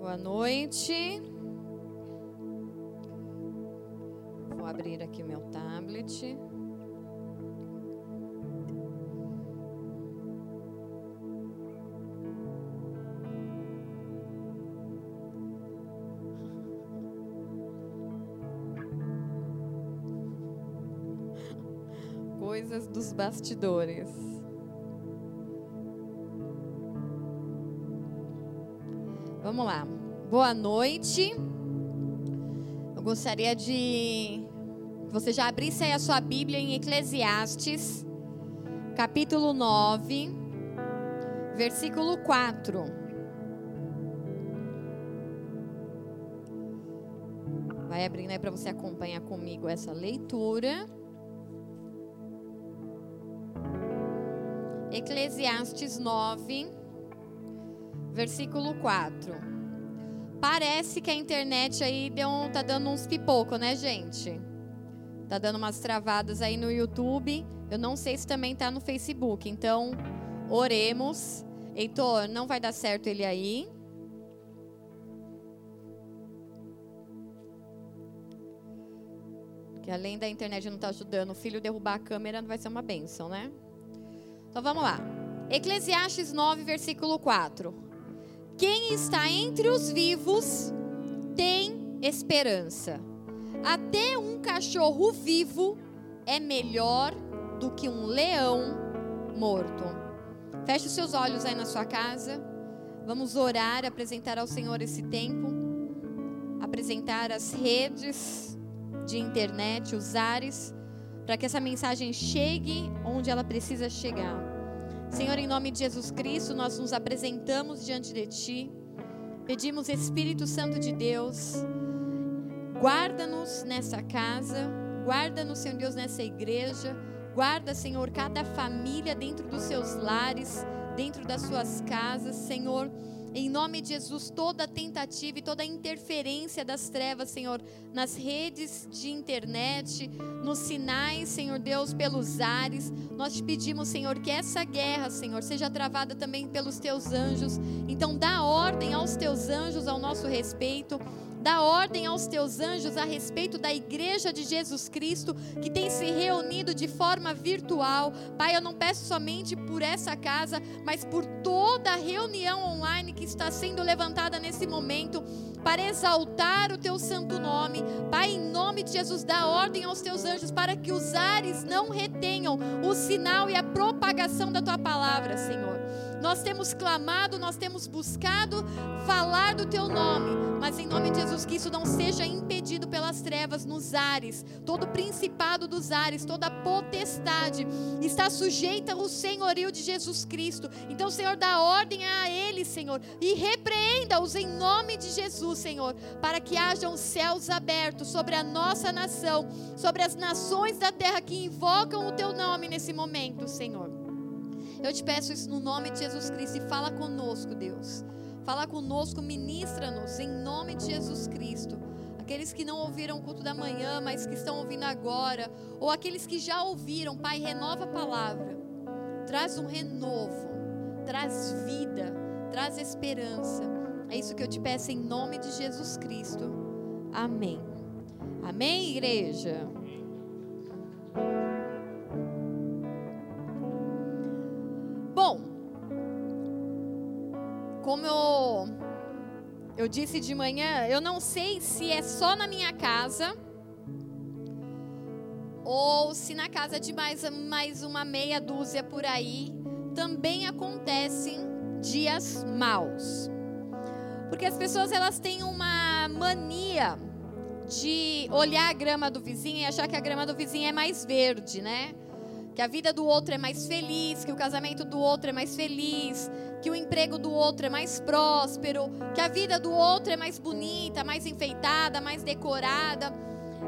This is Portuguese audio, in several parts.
Boa noite. Vou abrir aqui meu tablet. Coisas dos bastidores. Vamos lá. Boa noite. Eu gostaria de você já abrisse aí a sua Bíblia em Eclesiastes, capítulo 9, versículo 4. Vai abrindo aí para você acompanhar comigo essa leitura. Eclesiastes 9, versículo 4. Parece que a internet aí deu, tá dando uns pipoco, né, gente? Tá dando umas travadas aí no YouTube. Eu não sei se também tá no Facebook. Então, oremos. Heitor, não vai dar certo ele aí. Que além da internet não tá ajudando, o filho derrubar a câmera não vai ser uma benção, né? Então vamos lá. Eclesiastes 9, versículo 4. Quem está entre os vivos tem esperança. Até um cachorro vivo é melhor do que um leão morto. Feche os seus olhos aí na sua casa. Vamos orar, apresentar ao Senhor esse tempo, apresentar as redes de internet, os ares, para que essa mensagem chegue onde ela precisa chegar. Senhor, em nome de Jesus Cristo, nós nos apresentamos diante de Ti. Pedimos, Espírito Santo de Deus, guarda-nos nessa casa, guarda-nos, Senhor Deus, nessa igreja. Guarda, Senhor, cada família dentro dos seus lares, dentro das suas casas, Senhor. Em nome de Jesus, toda tentativa e toda interferência das trevas, Senhor, nas redes de internet, nos sinais, Senhor Deus, pelos ares, nós te pedimos, Senhor, que essa guerra, Senhor, seja travada também pelos teus anjos. Então, dá ordem aos teus anjos ao nosso respeito. Dá ordem aos teus anjos a respeito da igreja de Jesus Cristo que tem se reunido de forma virtual. Pai, eu não peço somente por essa casa, mas por toda a reunião online que está sendo levantada nesse momento para exaltar o teu santo nome. Pai, em nome de Jesus, dá ordem aos teus anjos para que os ares não retenham o sinal e a propagação da tua palavra, Senhor. Nós temos clamado, nós temos buscado falar do teu nome, mas em nome de Jesus, que isso não seja impedido pelas trevas nos ares. Todo principado dos ares, toda potestade está sujeita ao senhorio de Jesus Cristo. Então, Senhor, dá ordem a eles, Senhor, e repreenda-os em nome de Jesus, Senhor, para que hajam céus abertos sobre a nossa nação, sobre as nações da terra que invocam o teu nome nesse momento, Senhor. Eu te peço isso no nome de Jesus Cristo e fala conosco, Deus. Fala conosco, ministra-nos em nome de Jesus Cristo. Aqueles que não ouviram o culto da manhã, mas que estão ouvindo agora, ou aqueles que já ouviram, Pai, renova a palavra. Traz um renovo, traz vida, traz esperança. É isso que eu te peço em nome de Jesus Cristo. Amém. Amém, igreja. Bom, como eu, eu disse de manhã, eu não sei se é só na minha casa ou se na casa de mais, mais uma meia dúzia por aí também acontecem dias maus. Porque as pessoas elas têm uma mania de olhar a grama do vizinho e achar que a grama do vizinho é mais verde, né? Que a vida do outro é mais feliz, que o casamento do outro é mais feliz, que o emprego do outro é mais próspero, que a vida do outro é mais bonita, mais enfeitada, mais decorada,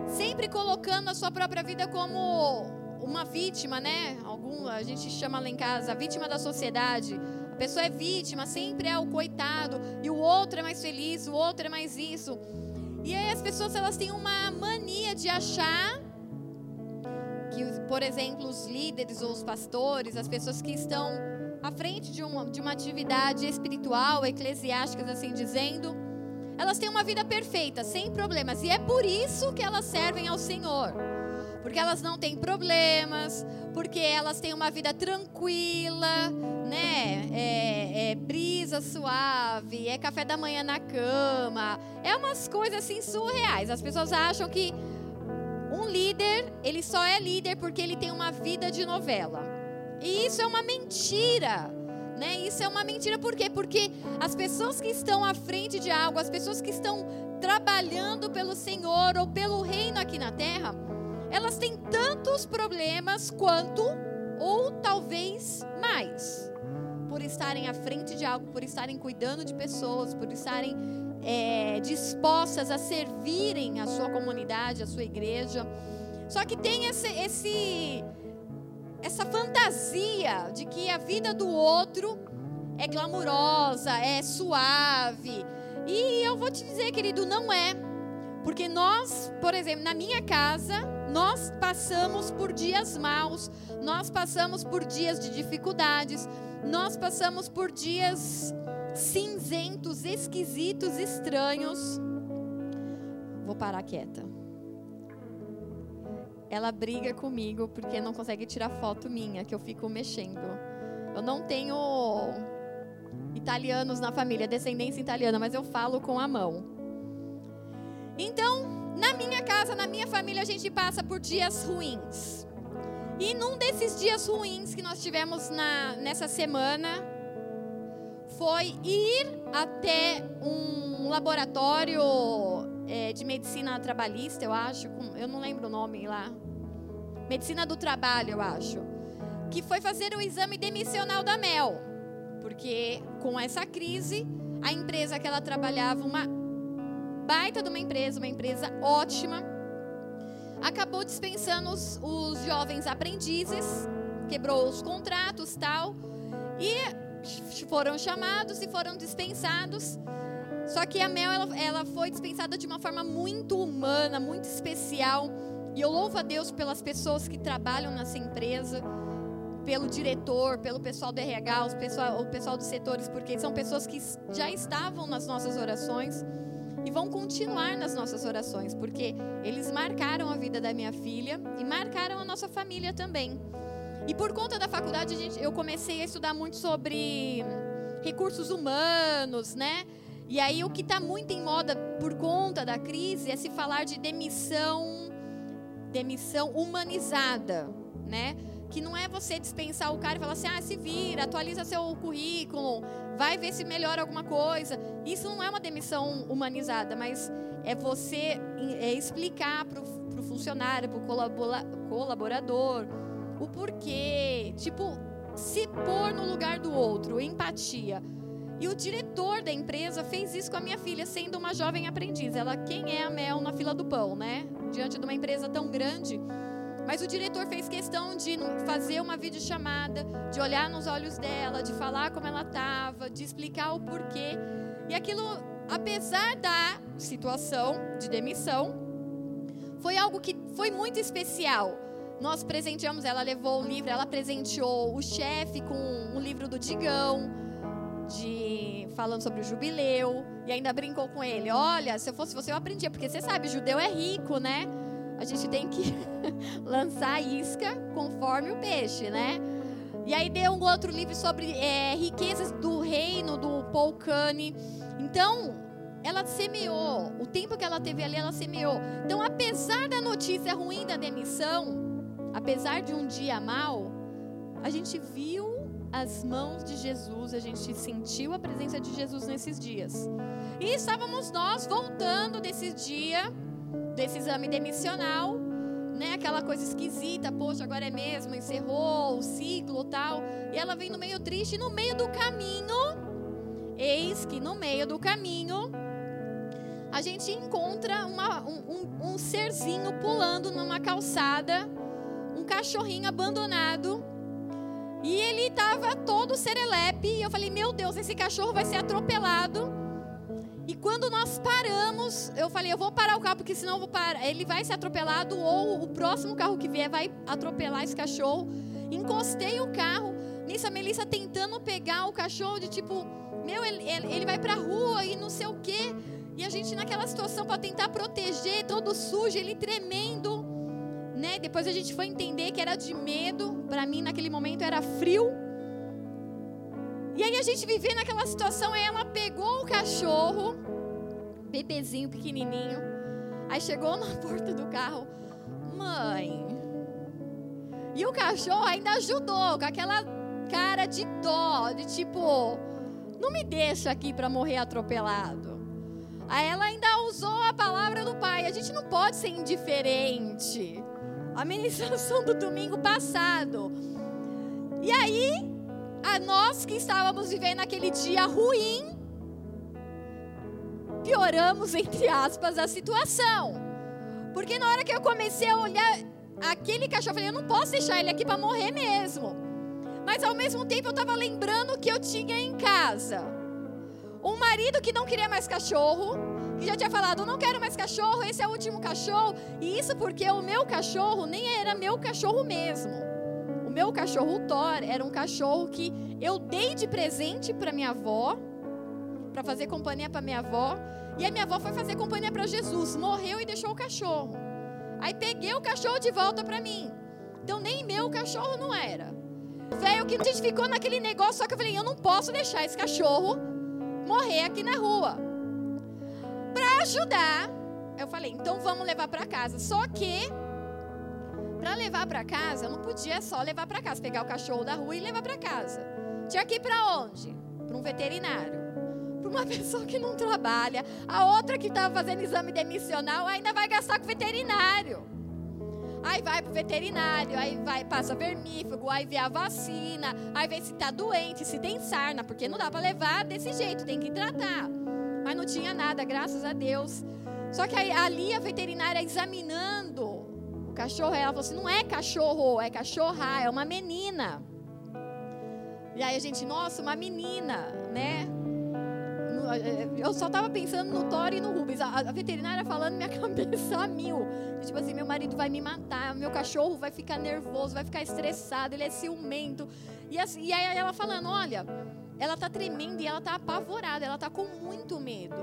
sempre colocando a sua própria vida como uma vítima, né? Algum, a gente chama lá em casa, a vítima da sociedade. A pessoa é vítima, sempre é o coitado, e o outro é mais feliz, o outro é mais isso. E aí as pessoas elas têm uma mania de achar que, por exemplo, os líderes ou os pastores, as pessoas que estão à frente de uma, de uma atividade espiritual, eclesiástica, assim dizendo, elas têm uma vida perfeita, sem problemas. E é por isso que elas servem ao Senhor. Porque elas não têm problemas, porque elas têm uma vida tranquila, né? É, é brisa suave, é café da manhã na cama. É umas coisas assim surreais. As pessoas acham que um líder, ele só é líder porque ele tem uma vida de novela. E isso é uma mentira. Né? Isso é uma mentira por quê? Porque as pessoas que estão à frente de algo, as pessoas que estão trabalhando pelo Senhor ou pelo reino aqui na terra, elas têm tantos problemas quanto ou talvez mais. Por estarem à frente de algo, por estarem cuidando de pessoas, por estarem é, dispostas a servirem a sua comunidade, a sua igreja. Só que tem esse, esse essa fantasia de que a vida do outro é glamurosa, é suave. E eu vou te dizer, querido, não é. Porque nós, por exemplo, na minha casa, nós passamos por dias maus, nós passamos por dias de dificuldades, nós passamos por dias cinzentos, esquisitos, estranhos. Vou parar quieta ela briga comigo porque não consegue tirar foto minha, que eu fico mexendo. Eu não tenho italianos na família, descendência italiana, mas eu falo com a mão. Então, na minha casa, na minha família, a gente passa por dias ruins. E num desses dias ruins que nós tivemos na, nessa semana, foi ir até um laboratório é, de medicina trabalhista, eu acho, com, eu não lembro o nome lá. Medicina do trabalho, eu acho. Que foi fazer o exame demissional da Mel. Porque com essa crise, a empresa que ela trabalhava, uma baita de uma empresa, uma empresa ótima, acabou dispensando os, os jovens aprendizes, quebrou os contratos tal, e foram chamados e foram dispensados. Só que a Mel ela, ela foi dispensada de uma forma muito humana, muito especial. E eu louvo a Deus pelas pessoas que trabalham nessa empresa, pelo diretor, pelo pessoal do RH, o pessoal, o pessoal dos setores, porque são pessoas que já estavam nas nossas orações e vão continuar nas nossas orações, porque eles marcaram a vida da minha filha e marcaram a nossa família também. E por conta da faculdade, gente, eu comecei a estudar muito sobre recursos humanos, né? E aí o que está muito em moda por conta da crise é se falar de demissão, demissão humanizada, né? Que não é você dispensar o cara e falar assim, ah, se vira, atualiza seu currículo, vai ver se melhora alguma coisa. Isso não é uma demissão humanizada, mas é você é explicar para o funcionário, para o colaborador, o porquê, tipo, se pôr no lugar do outro, empatia. E o diretor da empresa fez isso com a minha filha, sendo uma jovem aprendiz. Ela, quem é a Mel na fila do pão, né? Diante de uma empresa tão grande. Mas o diretor fez questão de fazer uma videochamada, de olhar nos olhos dela, de falar como ela estava, de explicar o porquê. E aquilo, apesar da situação de demissão, foi algo que foi muito especial. Nós presenteamos, ela levou o livro, ela presenteou o chefe com um livro do Digão de falando sobre o jubileu e ainda brincou com ele. Olha, se eu fosse você eu aprendia, porque você sabe, judeu é rico, né? A gente tem que lançar isca conforme o peixe, né? E aí deu um outro livro sobre é, riquezas do reino do Paul Kane. Então, ela semeou. O tempo que ela teve ali, ela semeou. Então, apesar da notícia ruim da demissão, apesar de um dia mal, a gente viu as mãos de Jesus, a gente sentiu a presença de Jesus nesses dias. E estávamos nós voltando desse dia, desse exame demissional, né? Aquela coisa esquisita, poxa, agora é mesmo, encerrou o ciclo tal. E ela vem no meio triste, e no meio do caminho, eis que no meio do caminho, a gente encontra uma, um, um, um serzinho pulando numa calçada, um cachorrinho abandonado e ele estava todo serelepe. E eu falei: Meu Deus, esse cachorro vai ser atropelado. E quando nós paramos, eu falei: Eu vou parar o carro, porque senão vou parar. ele vai ser atropelado. Ou o próximo carro que vier vai atropelar esse cachorro. Encostei o carro. Nisso a Melissa tentando pegar o cachorro, de tipo: Meu, ele, ele vai pra rua e não sei o quê. E a gente naquela situação para tentar proteger, todo sujo, ele tremendo, né? Depois a gente foi entender que era de medo, para mim naquele momento era frio. E aí a gente vivia naquela situação, aí ela pegou o cachorro, bebezinho pequenininho, aí chegou na porta do carro, mãe. E o cachorro ainda ajudou, com aquela cara de dó, de tipo, não me deixa aqui para morrer atropelado. Aí ela ainda usou a palavra do pai. A gente não pode ser indiferente. A ministração do domingo passado. E aí, a nós que estávamos vivendo aquele dia ruim, pioramos, entre aspas, a situação. Porque na hora que eu comecei a olhar aquele cachorro, eu falei, eu não posso deixar ele aqui para morrer mesmo. Mas ao mesmo tempo eu estava lembrando que eu tinha em casa um marido que não queria mais cachorro, já tinha falado, não quero mais cachorro, esse é o último cachorro. E isso porque o meu cachorro nem era meu cachorro mesmo. O meu cachorro, o Thor, era um cachorro que eu dei de presente para minha avó, para fazer companhia para minha avó. E a minha avó foi fazer companhia para Jesus, morreu e deixou o cachorro. Aí peguei o cachorro de volta para mim. Então nem meu cachorro não era. Velho, que a gente ficou naquele negócio, só que eu falei, eu não posso deixar esse cachorro morrer aqui na rua. Ajudar, eu falei, então vamos levar para casa. Só que para levar para casa, eu não podia só levar para casa, pegar o cachorro da rua e levar para casa. Tinha que ir para onde? Para um veterinário. Para uma pessoa que não trabalha. A outra que estava fazendo exame demissional ainda vai gastar com veterinário. Aí vai pro veterinário, aí vai, passa vermífugo, aí vê a vacina, aí vê se tá doente, se tem sarna, porque não dá para levar desse jeito, tem que tratar. Mas não tinha nada, graças a Deus. Só que ali a veterinária examinando o cachorro, ela falou assim: não é cachorro, é cachorra, é uma menina. E aí a gente, nossa, uma menina, né? Eu só tava pensando no Thor e no Rubens. A, a veterinária falando minha cabeça a mil. Tipo assim, meu marido vai me matar, meu cachorro vai ficar nervoso, vai ficar estressado, ele é ciumento. E, assim, e aí ela falando, olha, ela tá tremendo e ela tá apavorada, ela tá com muito medo.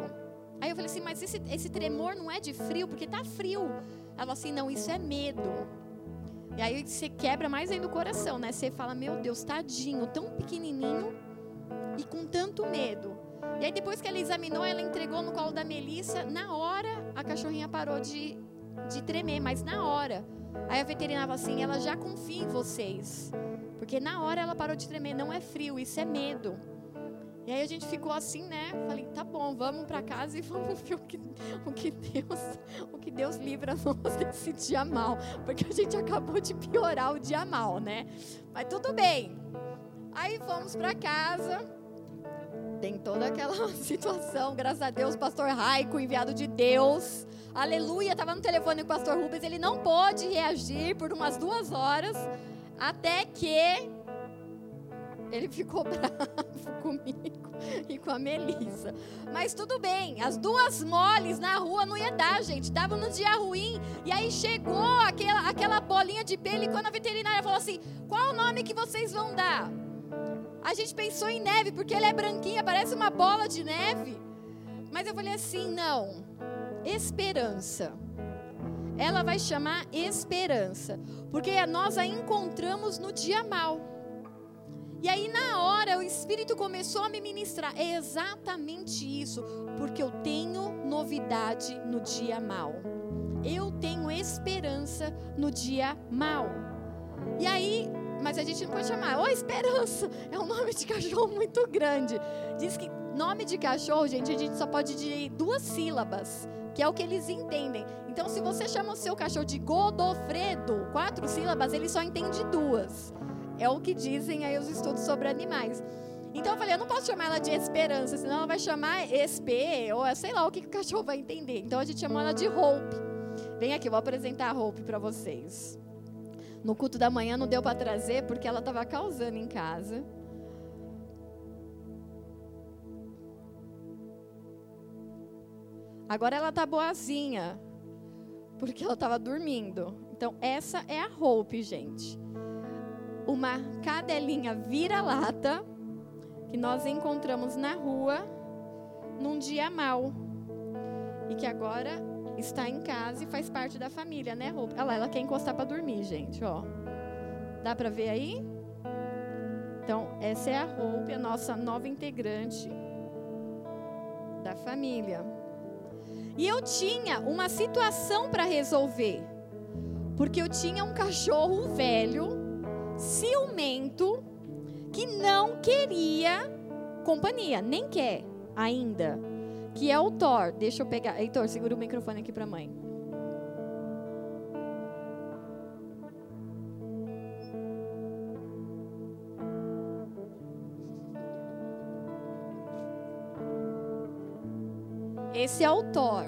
Aí eu falei assim, mas esse, esse tremor não é de frio, porque tá frio. Ela falou assim, não, isso é medo. E aí você quebra mais ainda o coração, né? Você fala, meu Deus, tadinho, tão pequenininho e com tanto medo. E aí depois que ela examinou, ela entregou no colo da Melissa. Na hora, a cachorrinha parou de, de tremer, mas na hora. Aí a veterinária falou assim, ela já confia em vocês. Porque na hora ela parou de tremer, não é frio, isso é medo. E aí a gente ficou assim, né? Falei, tá bom, vamos para casa e vamos ver o que, o que Deus, o que Deus livra nós desse dia mal, porque a gente acabou de piorar o dia mal, né? Mas tudo bem. Aí fomos para casa tem toda aquela situação, graças a Deus, pastor Raico, enviado de Deus. Aleluia, estava no telefone com o pastor Rubens, ele não pôde reagir por umas duas horas, até que ele ficou bravo comigo e com a Melissa. Mas tudo bem, as duas moles na rua não ia dar, gente. Dava no dia ruim. E aí chegou aquela, aquela bolinha de pelo e quando a veterinária falou assim: qual o nome que vocês vão dar? A gente pensou em neve porque ela é branquinha, parece uma bola de neve. Mas eu falei assim: não, esperança. Ela vai chamar esperança, porque nós a encontramos no dia mal. E aí, na hora, o Espírito começou a me ministrar. É exatamente isso, porque eu tenho novidade no dia mal. Eu tenho esperança no dia mal. E aí, mas a gente não pode chamar. Oh, Esperança! É um nome de cachorro muito grande. Diz que nome de cachorro, gente, a gente só pode dizer duas sílabas, que é o que eles entendem. Então, se você chama o seu cachorro de Godofredo, quatro sílabas, ele só entende duas. É o que dizem aí os estudos sobre animais. Então eu falei, eu não posso chamar ela de Esperança, senão ela vai chamar SP, ou sei lá o que o cachorro vai entender. Então a gente chamou ela de Hope. Vem aqui, eu vou apresentar a Hope para vocês. No culto da manhã não deu para trazer porque ela estava causando em casa. Agora ela tá boazinha, porque ela estava dormindo. Então essa é a Hope, gente. Uma cadelinha vira-lata que nós encontramos na rua num dia mau. e que agora está em casa e faz parte da família, né, Hope? Olha lá, ela quer encostar para dormir, gente, ó. Dá para ver aí? Então, essa é a Hope, a nossa nova integrante da família. E eu tinha uma situação para resolver. Porque eu tinha um cachorro velho, ciumento, que não queria companhia, nem quer ainda. Que é o Thor. Deixa eu pegar. Heitor, segura o microfone aqui para mãe. Esse é o Thor,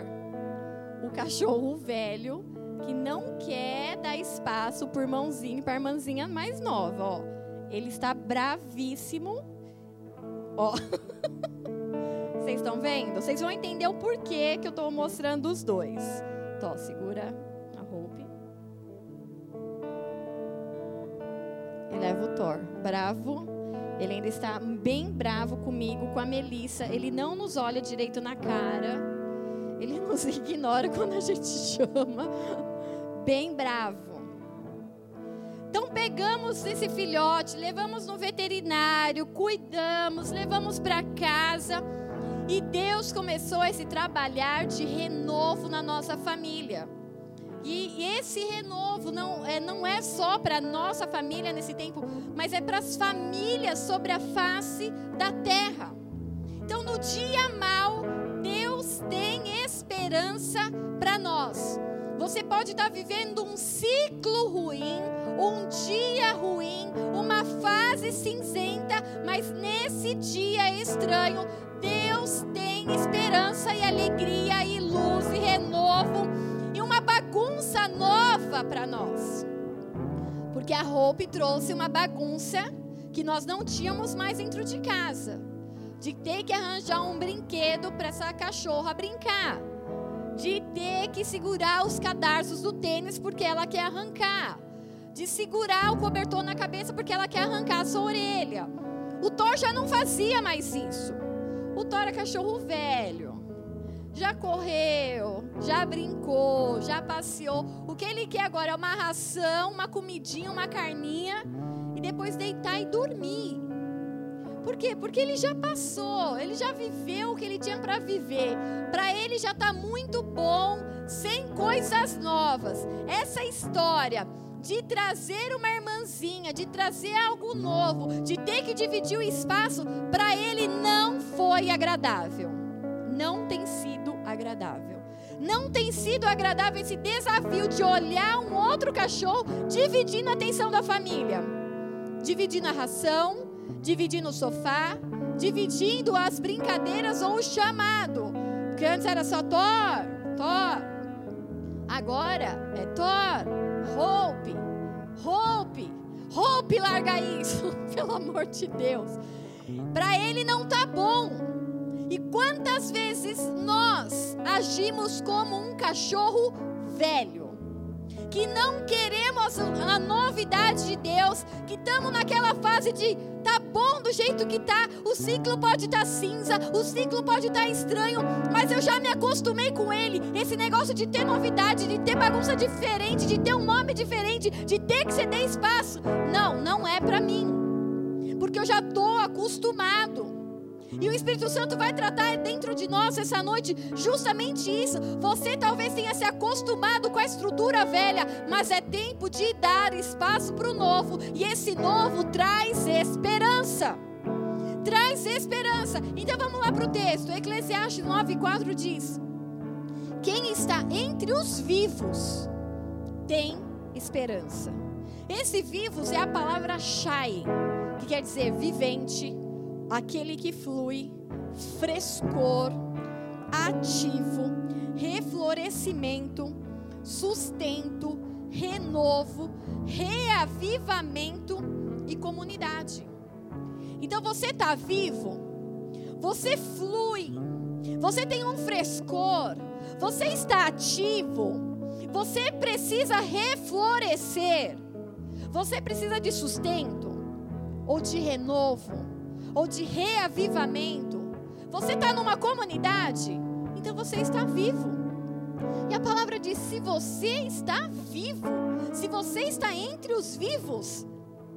o cachorro velho que não quer dar espaço por mãozinha para a irmãzinha mais nova, ó. Ele está bravíssimo. Ó. Vocês estão vendo? Vocês vão entender o porquê que eu estou mostrando os dois. Tó, segura a roupa. E leva o Thor. Bravo. Ele ainda está bem bravo comigo, com a Melissa. Ele não nos olha direito na cara. Ele nos ignora quando a gente chama bem bravo. Então pegamos esse filhote, levamos no veterinário, cuidamos, levamos para casa e Deus começou esse trabalhar de renovo na nossa família. Esse renovo não é, não é só para a nossa família nesse tempo, mas é para as famílias sobre a face da terra. Então, no dia mal, Deus tem esperança para nós. Você pode estar vivendo um ciclo ruim, um dia ruim, uma fase cinzenta, mas nesse dia estranho, Deus tem esperança e alegria e luz e renovo bagunça nova para nós. Porque a Hope trouxe uma bagunça que nós não tínhamos mais dentro de casa. De ter que arranjar um brinquedo para essa cachorra brincar de ter que segurar os cadarços do tênis porque ela quer arrancar, de segurar o cobertor na cabeça porque ela quer arrancar a sua orelha. O Thor já não fazia mais isso. O Thor é cachorro velho. Já correu, já brincou, já passeou. O que ele quer agora é uma ração, uma comidinha, uma carninha e depois deitar e dormir. Por quê? Porque ele já passou, ele já viveu o que ele tinha para viver. Para ele já está muito bom, sem coisas novas. Essa história de trazer uma irmãzinha, de trazer algo novo, de ter que dividir o espaço, para ele não foi agradável. Não tem sido agradável. Não tem sido agradável esse desafio de olhar um outro cachorro dividindo a atenção da família, dividindo a ração, dividindo o sofá, dividindo as brincadeiras ou o chamado. Porque antes era só Thor, Thor. Agora é Thor, Hope, Hope, Hope larga isso, pelo amor de Deus. Para ele não tá bom. E quantas vezes nós agimos como um cachorro velho? que não queremos a novidade de Deus, que estamos naquela fase de tá bom do jeito que tá, o ciclo pode estar tá cinza, o ciclo pode estar tá estranho, mas eu já me acostumei com ele. Esse negócio de ter novidade, de ter bagunça diferente, de ter um nome diferente, de ter que ceder espaço, não, não é para mim. Porque eu já estou acostumado. E o Espírito Santo vai tratar dentro de nós essa noite justamente isso. Você talvez tenha se acostumado com a estrutura velha, mas é tempo de dar espaço para o novo. E esse novo traz esperança. Traz esperança. Então vamos lá para o texto. Eclesiastes 9,4 diz: Quem está entre os vivos tem esperança. Esse vivos é a palavra shai, que quer dizer vivente, aquele que flui, frescor, ativo, reflorescimento, sustento, renovo, reavivamento e comunidade. Então você está vivo, você flui, você tem um frescor, você está ativo, você precisa reflorescer, você precisa de sustento ou de renovo ou de reavivamento, você está numa comunidade, então você está vivo. E a palavra diz: se você está vivo, se você está entre os vivos,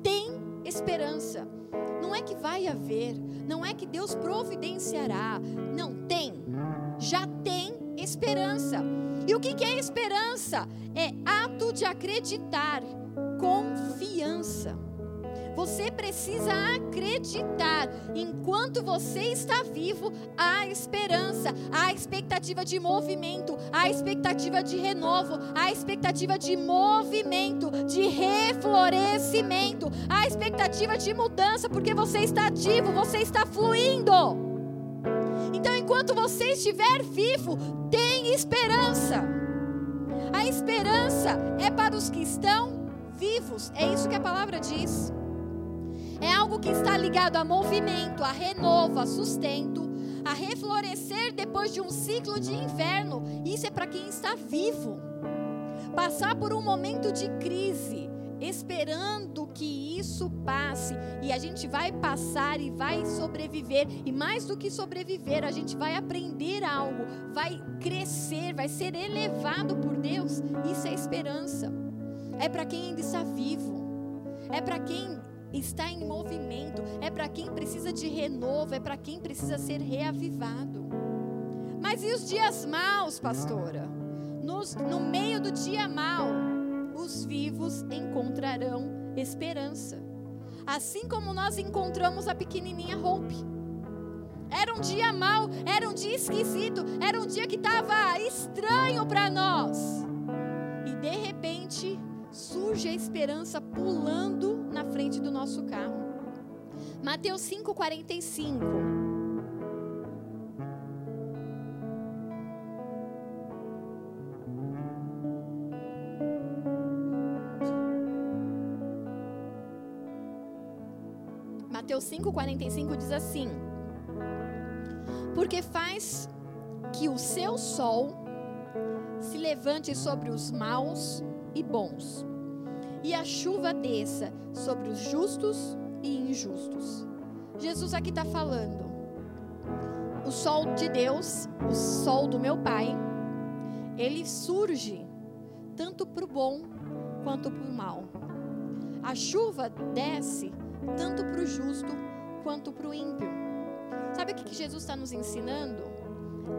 tem esperança. Não é que vai haver, não é que Deus providenciará, não tem, já tem esperança. E o que é esperança? É ato de acreditar, confiança. Você precisa acreditar. Enquanto você está vivo, há esperança, há expectativa de movimento, há expectativa de renovo, há expectativa de movimento, de reflorescimento, há expectativa de mudança, porque você está ativo, você está fluindo. Então, enquanto você estiver vivo, tem esperança. A esperança é para os que estão vivos. É isso que a palavra diz. É algo que está ligado a movimento, a renovo, a sustento, a reflorescer depois de um ciclo de inverno. Isso é para quem está vivo. Passar por um momento de crise, esperando que isso passe, e a gente vai passar e vai sobreviver, e mais do que sobreviver, a gente vai aprender algo, vai crescer, vai ser elevado por Deus. Isso é esperança. É para quem ainda está vivo. É para quem está em movimento, é para quem precisa de renovo, é para quem precisa ser reavivado. Mas e os dias maus, pastora? Nos, no meio do dia mau, os vivos encontrarão esperança. Assim como nós encontramos a pequenininha Hope. Era um dia mau, era um dia esquisito, era um dia que estava estranho para nós. E de repente, surge a esperança pulando na frente do nosso carro. Mateus 5:45. Mateus 5:45 diz assim: Porque faz que o seu sol se levante sobre os maus e bons, e a chuva desça sobre os justos e injustos. Jesus aqui está falando. O sol de Deus, o sol do meu Pai, ele surge tanto para o bom quanto para o mal. A chuva desce tanto para o justo quanto para o ímpio. Sabe o que, Jesus está nos ensinando?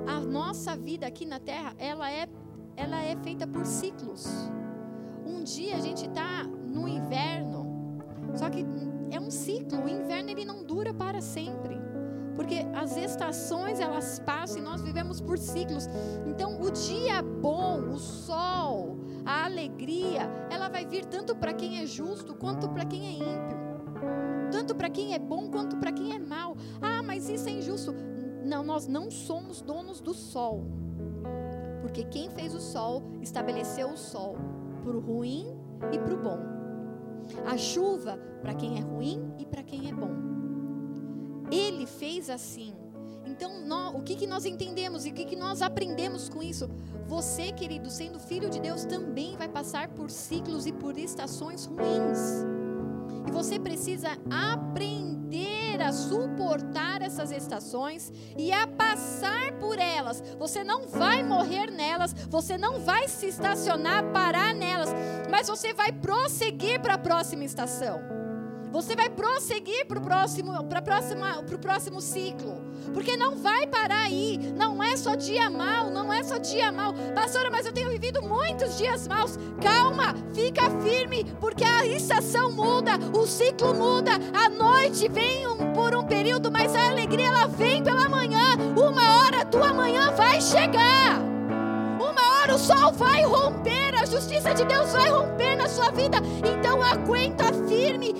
A nossa vida aqui na terra, ela é, ela é feita por ciclos. Um dia a gente está no inverno, só que é um ciclo. O inverno ele não dura para sempre, porque as estações elas passam e nós vivemos por ciclos. Então o dia bom, o sol, a alegria, ela vai vir tanto para quem é justo quanto para quem é ímpio. Tanto para quem é bom quanto para quem é mal. Ah, mas isso é injusto. Não, nós não somos donos do sol. Porque quem fez o sol estabeleceu o sol para o ruim e para o bom. A chuva para quem é ruim e para quem é bom. Ele fez assim. Então, nós, o que, que nós entendemos e o que, que nós aprendemos com isso? Você, querido, sendo filho de Deus, também vai passar por ciclos e por estações ruins. E você precisa aprender a suportar essas estações e a passar por elas. Você não vai morrer nelas, você não vai se estacionar, parar nelas, mas você vai prosseguir para a próxima estação. Você vai prosseguir para o próximo, próxima, próximo ciclo. Porque não vai parar aí. Não é só dia mal, não é só dia mal. Pastora, mas eu tenho vivido muitos dias maus. Calma, fica firme, porque a estação muda, o ciclo muda. A noite vem um, por um período, mas a alegria ela vem pela manhã. Uma hora a tua manhã vai chegar. Uma hora o sol vai romper, a justiça de Deus vai romper na sua vida. Então aguenta firme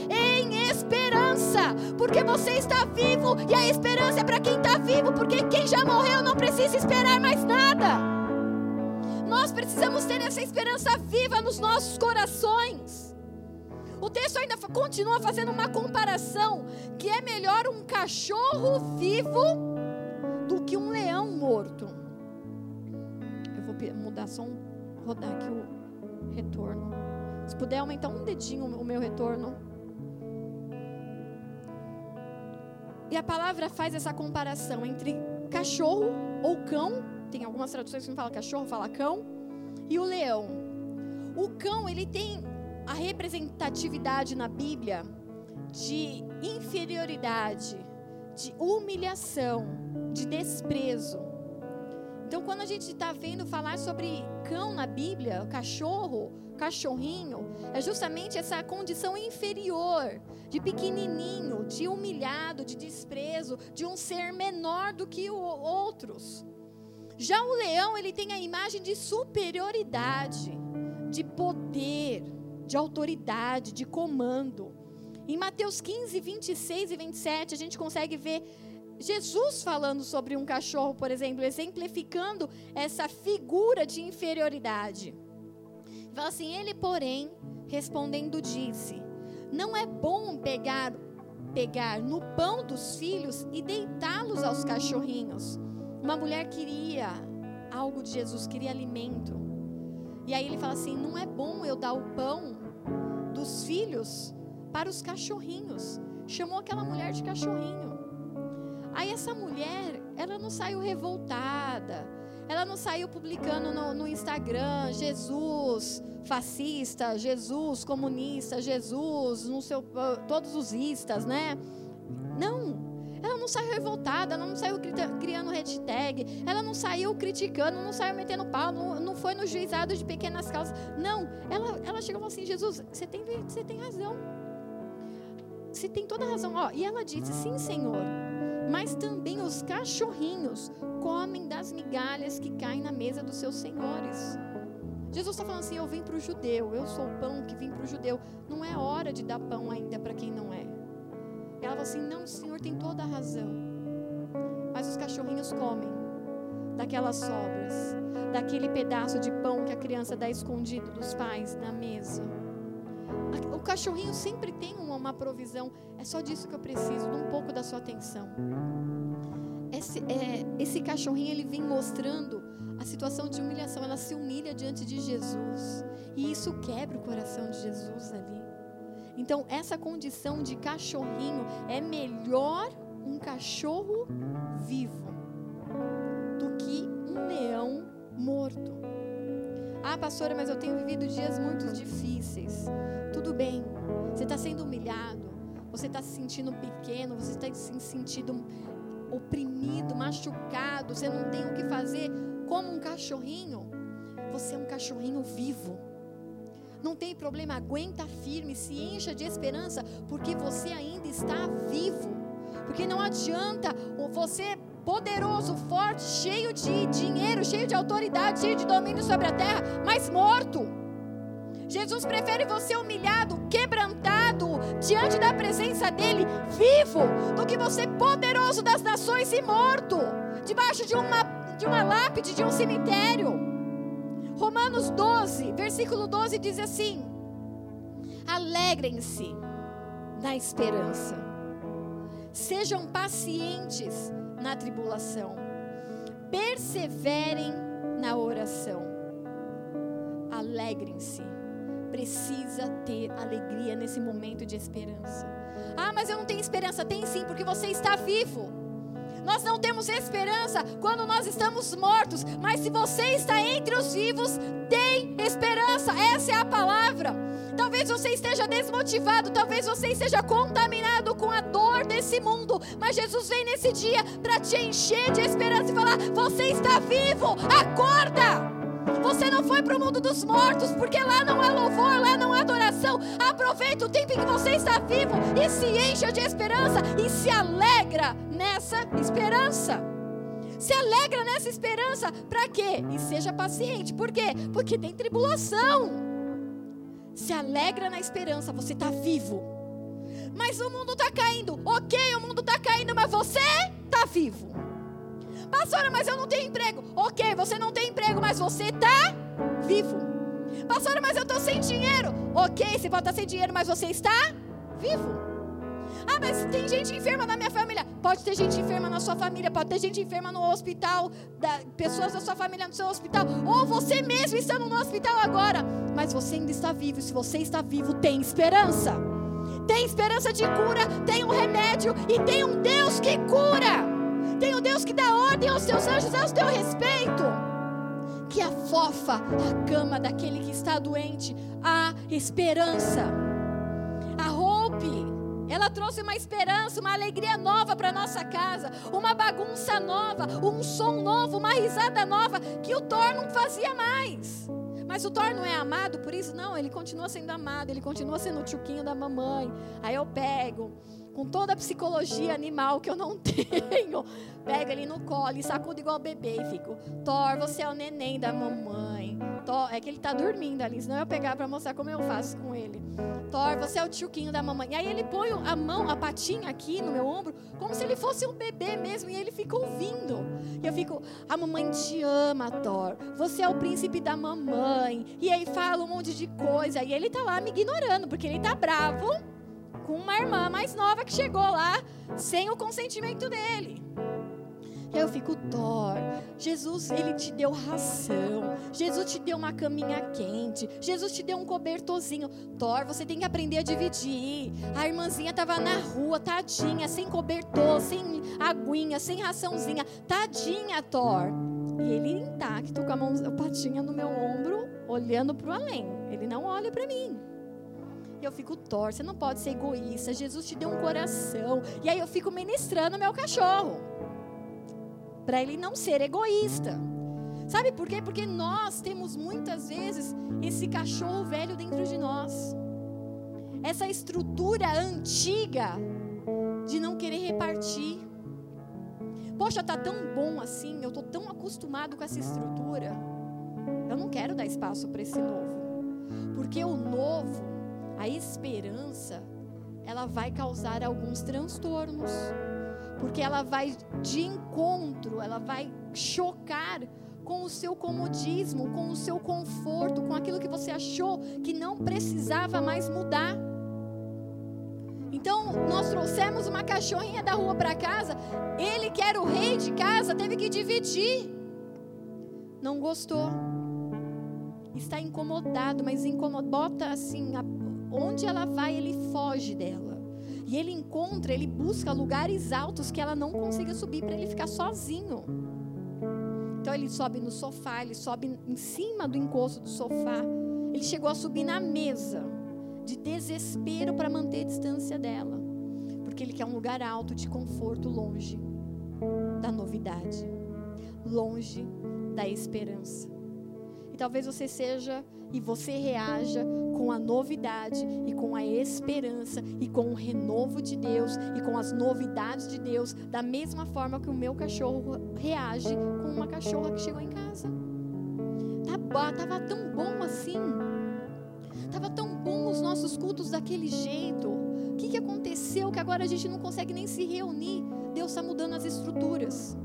esperança, porque você está vivo e a esperança é para quem está vivo, porque quem já morreu não precisa esperar mais nada. Nós precisamos ter essa esperança viva nos nossos corações. O texto ainda continua fazendo uma comparação que é melhor um cachorro vivo do que um leão morto. Eu vou mudar só um, rodar aqui o retorno. Se puder aumentar um dedinho o meu retorno. E a palavra faz essa comparação entre cachorro ou cão tem algumas traduções que não fala cachorro, fala cão, e o leão. O cão, ele tem a representatividade na Bíblia de inferioridade, de humilhação, de desprezo. Então, quando a gente está vendo falar sobre cão na Bíblia, cachorro, cachorrinho, é justamente essa condição inferior, de pequenininho, de humilhado, de desprezo, de um ser menor do que os outros. Já o leão, ele tem a imagem de superioridade, de poder, de autoridade, de comando. Em Mateus 15, 26 e 27, a gente consegue ver Jesus falando sobre um cachorro, por exemplo, exemplificando essa figura de inferioridade. Fala assim: ele, porém, respondendo, disse: Não é bom pegar, pegar no pão dos filhos e deitá-los aos cachorrinhos. Uma mulher queria algo de Jesus, queria alimento. E aí ele fala assim: Não é bom eu dar o pão dos filhos para os cachorrinhos. Chamou aquela mulher de cachorrinho. Aí essa mulher, ela não saiu revoltada, ela não saiu publicando no, no Instagram Jesus fascista, Jesus comunista, Jesus no seu, todos os istas, né? Não. Ela não saiu revoltada, ela não saiu criando hashtag, ela não saiu criticando, não saiu metendo pau, não, não foi no juizado de pequenas causas. Não, ela, ela chegou assim: Jesus, você tem, você tem razão. Você tem toda razão. Ó, e ela disse: Sim, Senhor mas também os cachorrinhos comem das migalhas que caem na mesa dos seus senhores. Jesus está falando assim: eu vim para o judeu, eu sou o pão que vim para o judeu. Não é hora de dar pão ainda para quem não é. Ela falou assim: não, o Senhor tem toda a razão. Mas os cachorrinhos comem daquelas sobras, daquele pedaço de pão que a criança dá escondido dos pais na mesa. O cachorrinho sempre tem uma, provisão. É só disso que eu preciso, de um pouco da sua atenção. Esse, é, esse cachorrinho ele vem mostrando a situação de humilhação. Ela se humilha diante de Jesus. E isso quebra o coração de Jesus ali. Então, essa condição de cachorrinho é melhor um cachorro vivo do que um leão morto. Ah, pastora, mas eu tenho vivido dias muito difíceis. Tudo bem, você está sendo humilhado, você está se sentindo pequeno, você está se sentindo oprimido, machucado, você não tem o que fazer como um cachorrinho. Você é um cachorrinho vivo. Não tem problema, aguenta firme, se encha de esperança, porque você ainda está vivo. Porque não adianta você poderoso, forte, cheio de dinheiro, cheio de autoridade, cheio de domínio sobre a terra, mas morto. Jesus prefere você humilhado, quebrantado, diante da presença dEle, vivo, do que você poderoso das nações e morto, debaixo de uma, de uma lápide, de um cemitério. Romanos 12, versículo 12 diz assim: Alegrem-se na esperança, sejam pacientes na tribulação, perseverem na oração, alegrem-se precisa ter alegria nesse momento de esperança. Ah, mas eu não tenho esperança. Tem sim, porque você está vivo. Nós não temos esperança quando nós estamos mortos, mas se você está entre os vivos, tem esperança. Essa é a palavra. Talvez você esteja desmotivado, talvez você esteja contaminado com a dor desse mundo, mas Jesus vem nesse dia para te encher de esperança e falar: Você está vivo, acorda! Você não foi para o mundo dos mortos, porque lá não há louvor, lá não há adoração. Aproveita o tempo em que você está vivo e se encha de esperança e se alegra nessa esperança. Se alegra nessa esperança, para quê? E seja paciente, por quê? Porque tem tribulação. Se alegra na esperança, você está vivo. Mas o mundo está caindo, ok, o mundo está caindo, mas você está vivo. Pastora, mas eu não tenho emprego. Ok, você não tem emprego, mas você está vivo. Pastora, mas eu estou sem dinheiro. Ok, você pode estar sem dinheiro, mas você está vivo. Ah, mas tem gente enferma na minha família. Pode ter gente enferma na sua família, pode ter gente enferma no hospital, da, pessoas da sua família no seu hospital, ou você mesmo estando no hospital agora. Mas você ainda está vivo. Se você está vivo, tem esperança. Tem esperança de cura, tem um remédio e tem um Deus que cura. Tem um Deus que dá ordem aos teus anjos a teu respeito. Que afofa a cama daquele que está doente, a esperança. A Hope, ela trouxe uma esperança, uma alegria nova para nossa casa, uma bagunça nova, um som novo, uma risada nova que o Thor não fazia mais. Mas o Thor não é amado por isso? Não, ele continua sendo amado, ele continua sendo o tchuquinho da mamãe. Aí eu pego, com toda a psicologia animal que eu não tenho, pego ele no colo e sacudo igual bebê e fico: Thor, você é o neném da mamãe. Thor, é que ele tá dormindo ali, senão eu pegar para mostrar como eu faço com ele. Thor, você é o tchuquinho da mamãe. E aí ele põe a mão, a patinha aqui no meu ombro, como se ele fosse um bebê mesmo, e ele fica ouvindo. E eu fico: A mamãe te ama, Thor. Você é o príncipe da mamãe. E aí fala um monte de coisa. E ele tá lá me ignorando, porque ele tá bravo com uma irmã mais nova que chegou lá sem o consentimento dele. Eu fico, Thor, Jesus, ele te deu ração. Jesus te deu uma caminha quente. Jesus te deu um cobertorzinho. Thor, você tem que aprender a dividir. A irmãzinha tava na rua, tadinha, sem cobertor, sem aguinha, sem raçãozinha. Tadinha, Thor. E ele intacto, com a mão, a patinha no meu ombro, olhando para o além. Ele não olha para mim. Eu fico, Thor, você não pode ser egoísta. Jesus te deu um coração. E aí eu fico ministrando meu cachorro para ele não ser egoísta. Sabe por quê? Porque nós temos muitas vezes esse cachorro velho dentro de nós. Essa estrutura antiga de não querer repartir. Poxa, tá tão bom assim, eu tô tão acostumado com essa estrutura. Eu não quero dar espaço para esse novo. Porque o novo, a esperança, ela vai causar alguns transtornos porque ela vai de encontro, ela vai chocar com o seu comodismo, com o seu conforto, com aquilo que você achou que não precisava mais mudar. Então, nós trouxemos uma cachorrinha da rua para casa, ele que era o rei de casa, teve que dividir. Não gostou. Está incomodado, mas incomoda, bota assim, onde ela vai, ele foge dela. E ele encontra, ele busca lugares altos que ela não consiga subir para ele ficar sozinho. Então ele sobe no sofá, ele sobe em cima do encosto do sofá. Ele chegou a subir na mesa, de desespero para manter a distância dela. Porque ele quer um lugar alto de conforto, longe da novidade, longe da esperança. E talvez você seja e você reaja com a novidade e com a esperança e com o renovo de Deus e com as novidades de Deus, da mesma forma que o meu cachorro reage com uma cachorra que chegou em casa. Tá, tava tão bom assim. Tava tão bom os nossos cultos daquele jeito. O que, que aconteceu que agora a gente não consegue nem se reunir? Deus está mudando as estruturas.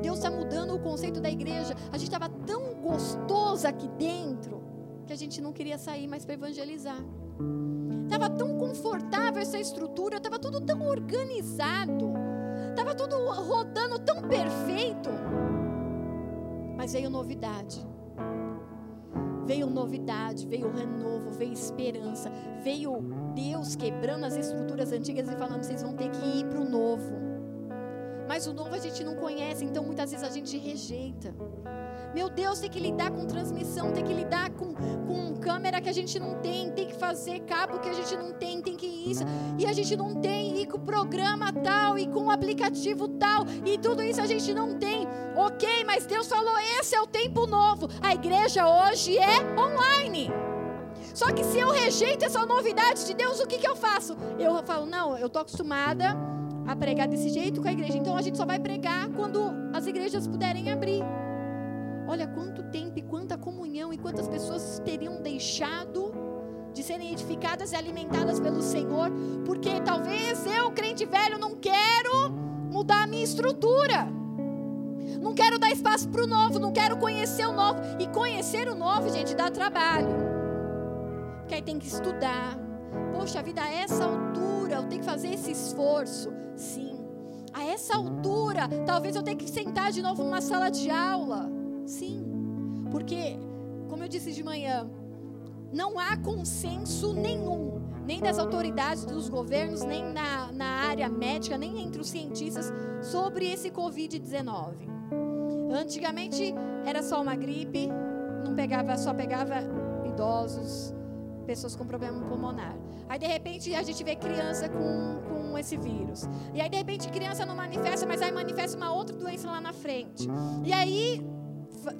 Deus está mudando o conceito da igreja. A gente estava tão gostoso aqui dentro que a gente não queria sair mais para evangelizar. Estava tão confortável essa estrutura, estava tudo tão organizado, estava tudo rodando tão perfeito. Mas veio novidade. Veio novidade, veio renovo, veio esperança, veio Deus quebrando as estruturas antigas e falando: vocês vão ter que ir para o novo. Mas o novo a gente não conhece, então muitas vezes a gente rejeita. Meu Deus, tem que lidar com transmissão, tem que lidar com, com câmera que a gente não tem, tem que fazer cabo que a gente não tem, tem que isso, e a gente não tem, e com o programa tal, e com o aplicativo tal, e tudo isso a gente não tem. Ok, mas Deus falou: esse é o tempo novo. A igreja hoje é online. Só que se eu rejeito essa novidade de Deus, o que, que eu faço? Eu falo, não, eu estou acostumada a pregar desse jeito com a igreja. Então a gente só vai pregar quando as igrejas puderem abrir. Olha quanto tempo e quanta comunhão e quantas pessoas teriam deixado de serem edificadas e alimentadas pelo Senhor, porque talvez eu, crente velho, não quero mudar a minha estrutura. Não quero dar espaço para o novo, não quero conhecer o novo. E conhecer o novo, gente, dá trabalho. Porque aí tem que estudar. Poxa, vida a essa altura, eu tenho que fazer esse esforço. Sim. A essa altura, talvez eu tenha que sentar de novo numa sala de aula. Sim, porque, como eu disse de manhã, não há consenso nenhum nem das autoridades dos governos, nem na, na área médica, nem entre os cientistas sobre esse Covid-19. Antigamente era só uma gripe, não pegava, só pegava idosos, pessoas com problema pulmonar. Aí de repente a gente vê criança com, com esse vírus. E aí de repente criança não manifesta, mas aí manifesta uma outra doença lá na frente. E aí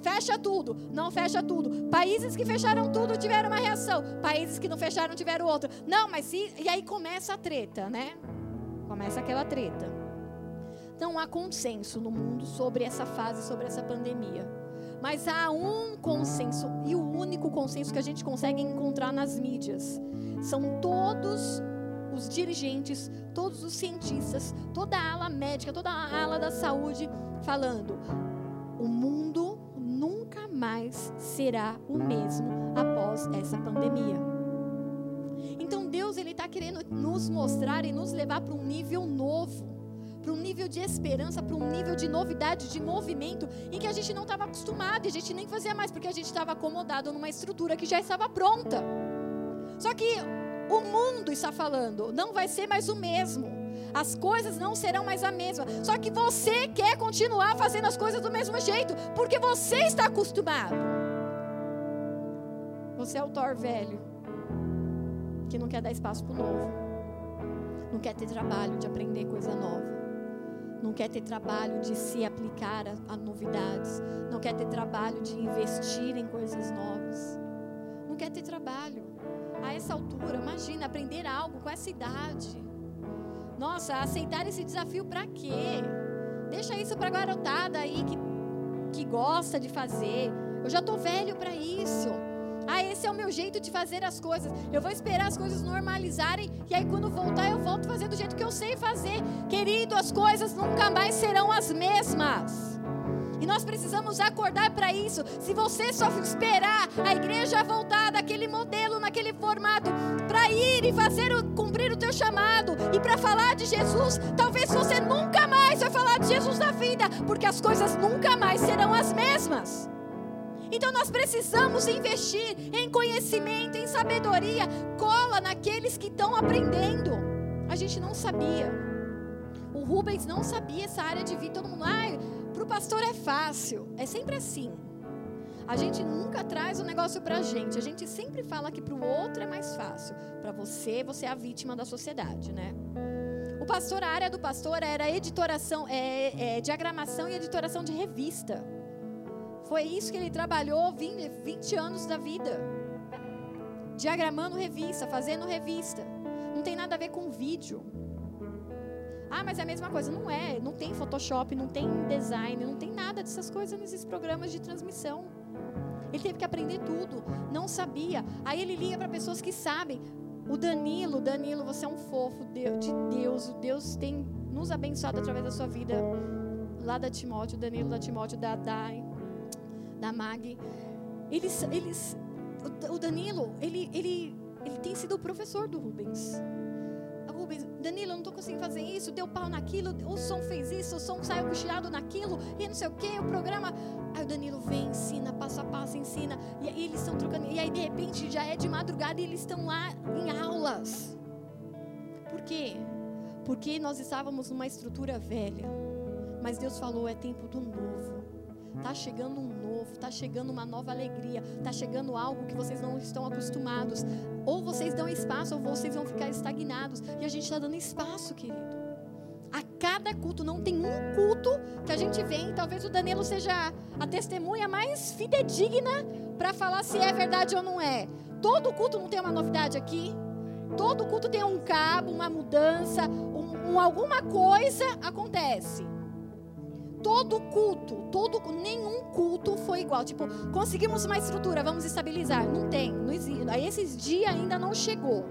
fecha tudo, não fecha tudo. Países que fecharam tudo tiveram uma reação, países que não fecharam tiveram outra. Não, mas e, e aí começa a treta, né? Começa aquela treta. Não há consenso no mundo sobre essa fase, sobre essa pandemia. Mas há um consenso, e o único consenso que a gente consegue encontrar nas mídias. São todos os dirigentes, todos os cientistas, toda a ala médica, toda a ala da saúde falando: o mundo mais será o mesmo após essa pandemia. Então Deus ele está querendo nos mostrar e nos levar para um nível novo, para um nível de esperança, para um nível de novidade, de movimento, em que a gente não estava acostumado e a gente nem fazia mais porque a gente estava acomodado numa estrutura que já estava pronta. Só que o mundo está falando, não vai ser mais o mesmo. As coisas não serão mais a mesma. Só que você quer continuar fazendo as coisas do mesmo jeito, porque você está acostumado. Você é o Thor velho, que não quer dar espaço para o novo. Não quer ter trabalho de aprender coisa nova. Não quer ter trabalho de se aplicar a, a novidades. Não quer ter trabalho de investir em coisas novas. Não quer ter trabalho. A essa altura, imagina aprender algo com essa idade nossa, aceitar esse desafio para quê? Deixa isso para garotada aí que, que gosta de fazer. Eu já estou velho para isso. Ah, esse é o meu jeito de fazer as coisas. Eu vou esperar as coisas normalizarem e aí quando voltar eu volto fazer do jeito que eu sei fazer. Querido, as coisas nunca mais serão as mesmas. E nós precisamos acordar para isso. Se você só esperar a igreja voltar daquele modelo, naquele formato, para ir e fazer o, cumprir o teu chamado e para falar de Jesus, talvez você nunca mais vai falar de Jesus na vida, porque as coisas nunca mais serão as mesmas. Então nós precisamos investir em conhecimento, em sabedoria, cola naqueles que estão aprendendo. A gente não sabia. O Rubens não sabia essa área de vida. Todo mundo, ai, para o pastor é fácil, é sempre assim. A gente nunca traz o negócio para a gente. A gente sempre fala que para o outro é mais fácil. Para você, você é a vítima da sociedade, né? O pastor, a área do pastor era editoração, é, é, diagramação e editoração de revista. Foi isso que ele trabalhou 20, 20 anos da vida. Diagramando revista, fazendo revista. Não tem nada a ver com vídeo. Ah, mas é a mesma coisa. Não é. Não tem Photoshop, não tem design, não tem nada dessas coisas nesses programas de transmissão. Ele teve que aprender tudo. Não sabia. Aí ele liga para pessoas que sabem. O Danilo, Danilo, você é um fofo de Deus. O Deus tem nos abençoado através da sua vida. Lá da Timóteo, Danilo da Timóteo, da Dai, da Mag. Eles, eles, o Danilo, ele, ele, ele tem sido o professor do Rubens. Danilo, eu não estou conseguindo fazer isso, deu pau naquilo, o som fez isso, o som saiu cochilado naquilo, e não sei o que, o programa. Aí o Danilo vem, ensina, passo a passo, ensina, e aí eles estão trocando, e aí de repente já é de madrugada e eles estão lá em aulas. Por quê? Porque nós estávamos numa estrutura velha, mas Deus falou: é tempo do novo. Está chegando um novo, está chegando uma nova alegria, está chegando algo que vocês não estão acostumados. Ou vocês dão espaço, ou vocês vão ficar estagnados. E a gente está dando espaço, querido. A cada culto, não tem um culto que a gente vem. Talvez o Danilo seja a testemunha mais fidedigna para falar se é verdade ou não é. Todo culto não tem uma novidade aqui. Todo culto tem um cabo, uma mudança, um, um alguma coisa acontece todo culto, todo nenhum culto foi igual. Tipo, conseguimos uma estrutura, vamos estabilizar. Não tem, não existe. Esses dias ainda não chegou.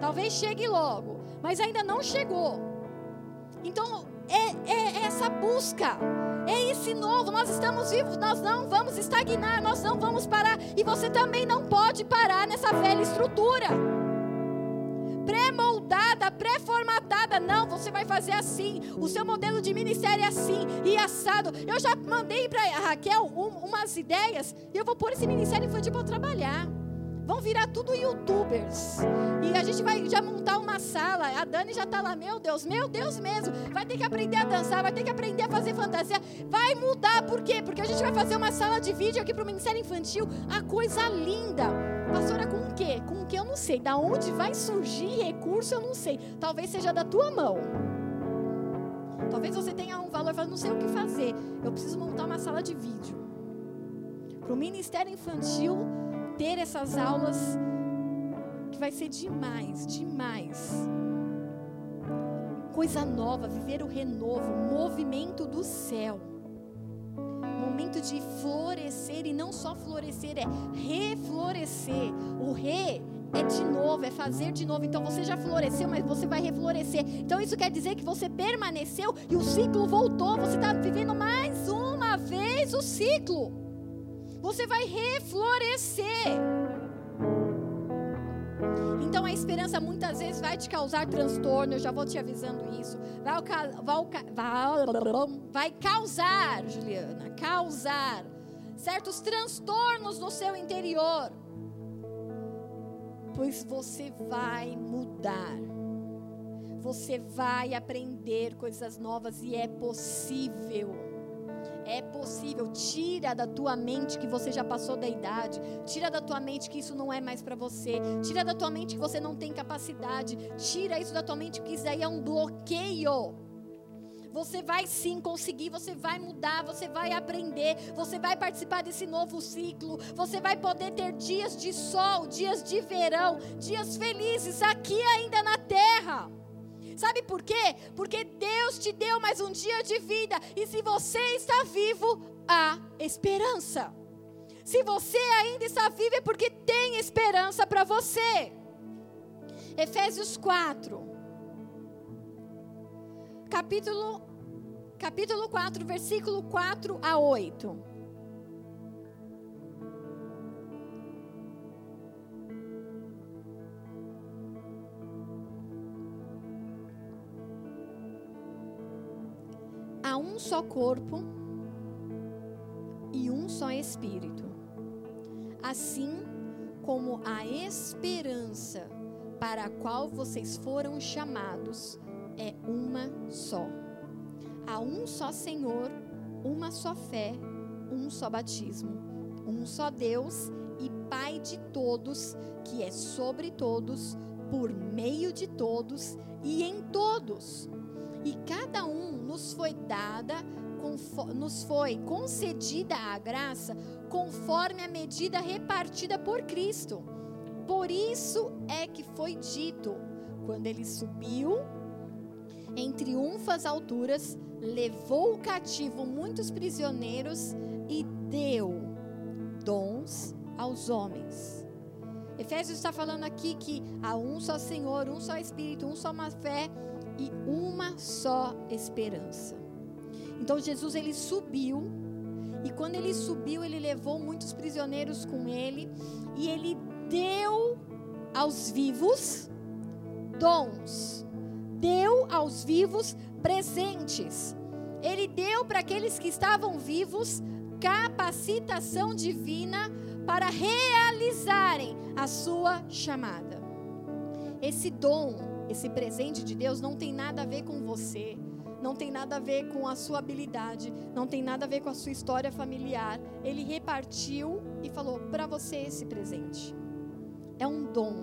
Talvez chegue logo, mas ainda não chegou. Então, é, é essa busca. É esse novo, nós estamos vivos, nós não vamos estagnar, nós não vamos parar. E você também não pode parar nessa velha estrutura pré-moldada, pré-formatada. Não, você vai fazer assim. O seu modelo de ministério é assim e assado. Eu já mandei para Raquel um, umas ideias e eu vou pôr esse ministério infantil para trabalhar. Vão virar tudo youtubers. E a gente vai já montar uma sala. A Dani já está lá, meu Deus, meu Deus mesmo. Vai ter que aprender a dançar, vai ter que aprender a fazer fantasia. Vai mudar, por quê? Porque a gente vai fazer uma sala de vídeo aqui para o Ministério Infantil. A coisa linda. Pastora, com o quê? Com o que eu não sei. Da onde vai surgir recurso, eu não sei. Talvez seja da tua mão. Talvez você tenha um valor, falando, não sei o que fazer. Eu preciso montar uma sala de vídeo. Para o Ministério Infantil ter essas aulas que vai ser demais, demais. Coisa nova, viver o renovo, movimento do céu. Momento de florescer e não só florescer, é reflorescer. O re é de novo, é fazer de novo. Então você já floresceu, mas você vai reflorescer. Então isso quer dizer que você permaneceu e o ciclo voltou. Você está vivendo mais uma vez o ciclo você vai reflorescer. Então a esperança muitas vezes vai te causar transtorno, eu já vou te avisando isso. Vai, vai, vai causar, Juliana, causar certos transtornos no seu interior. Pois você vai mudar. Você vai aprender coisas novas e é possível. É possível. Tira da tua mente que você já passou da idade. Tira da tua mente que isso não é mais para você. Tira da tua mente que você não tem capacidade. Tira isso da tua mente que isso aí é um bloqueio. Você vai sim conseguir, você vai mudar, você vai aprender, você vai participar desse novo ciclo, você vai poder ter dias de sol, dias de verão, dias felizes aqui ainda na terra. Sabe por quê? Porque Deus te deu mais um dia de vida. E se você está vivo, há esperança. Se você ainda está vivo, é porque tem esperança para você. Efésios 4. Capítulo, capítulo 4, versículo 4 a 8. Um só corpo e um só espírito. Assim como a esperança para a qual vocês foram chamados é uma só. Há um só Senhor, uma só fé, um só batismo, um só Deus e Pai de todos, que é sobre todos, por meio de todos e em todos. E cada um nos foi dada, nos foi concedida a graça conforme a medida repartida por Cristo. Por isso é que foi dito, quando ele subiu em triunfas alturas, levou cativo muitos prisioneiros e deu dons aos homens. Efésios está falando aqui que há um só Senhor, um só Espírito, um só uma fé e uma só esperança. Então Jesus ele subiu e quando ele subiu, ele levou muitos prisioneiros com ele e ele deu aos vivos dons. Deu aos vivos presentes. Ele deu para aqueles que estavam vivos capacitação divina para realizarem a sua chamada. Esse dom esse presente de Deus não tem nada a ver com você, não tem nada a ver com a sua habilidade, não tem nada a ver com a sua história familiar. Ele repartiu e falou para você esse presente. É um dom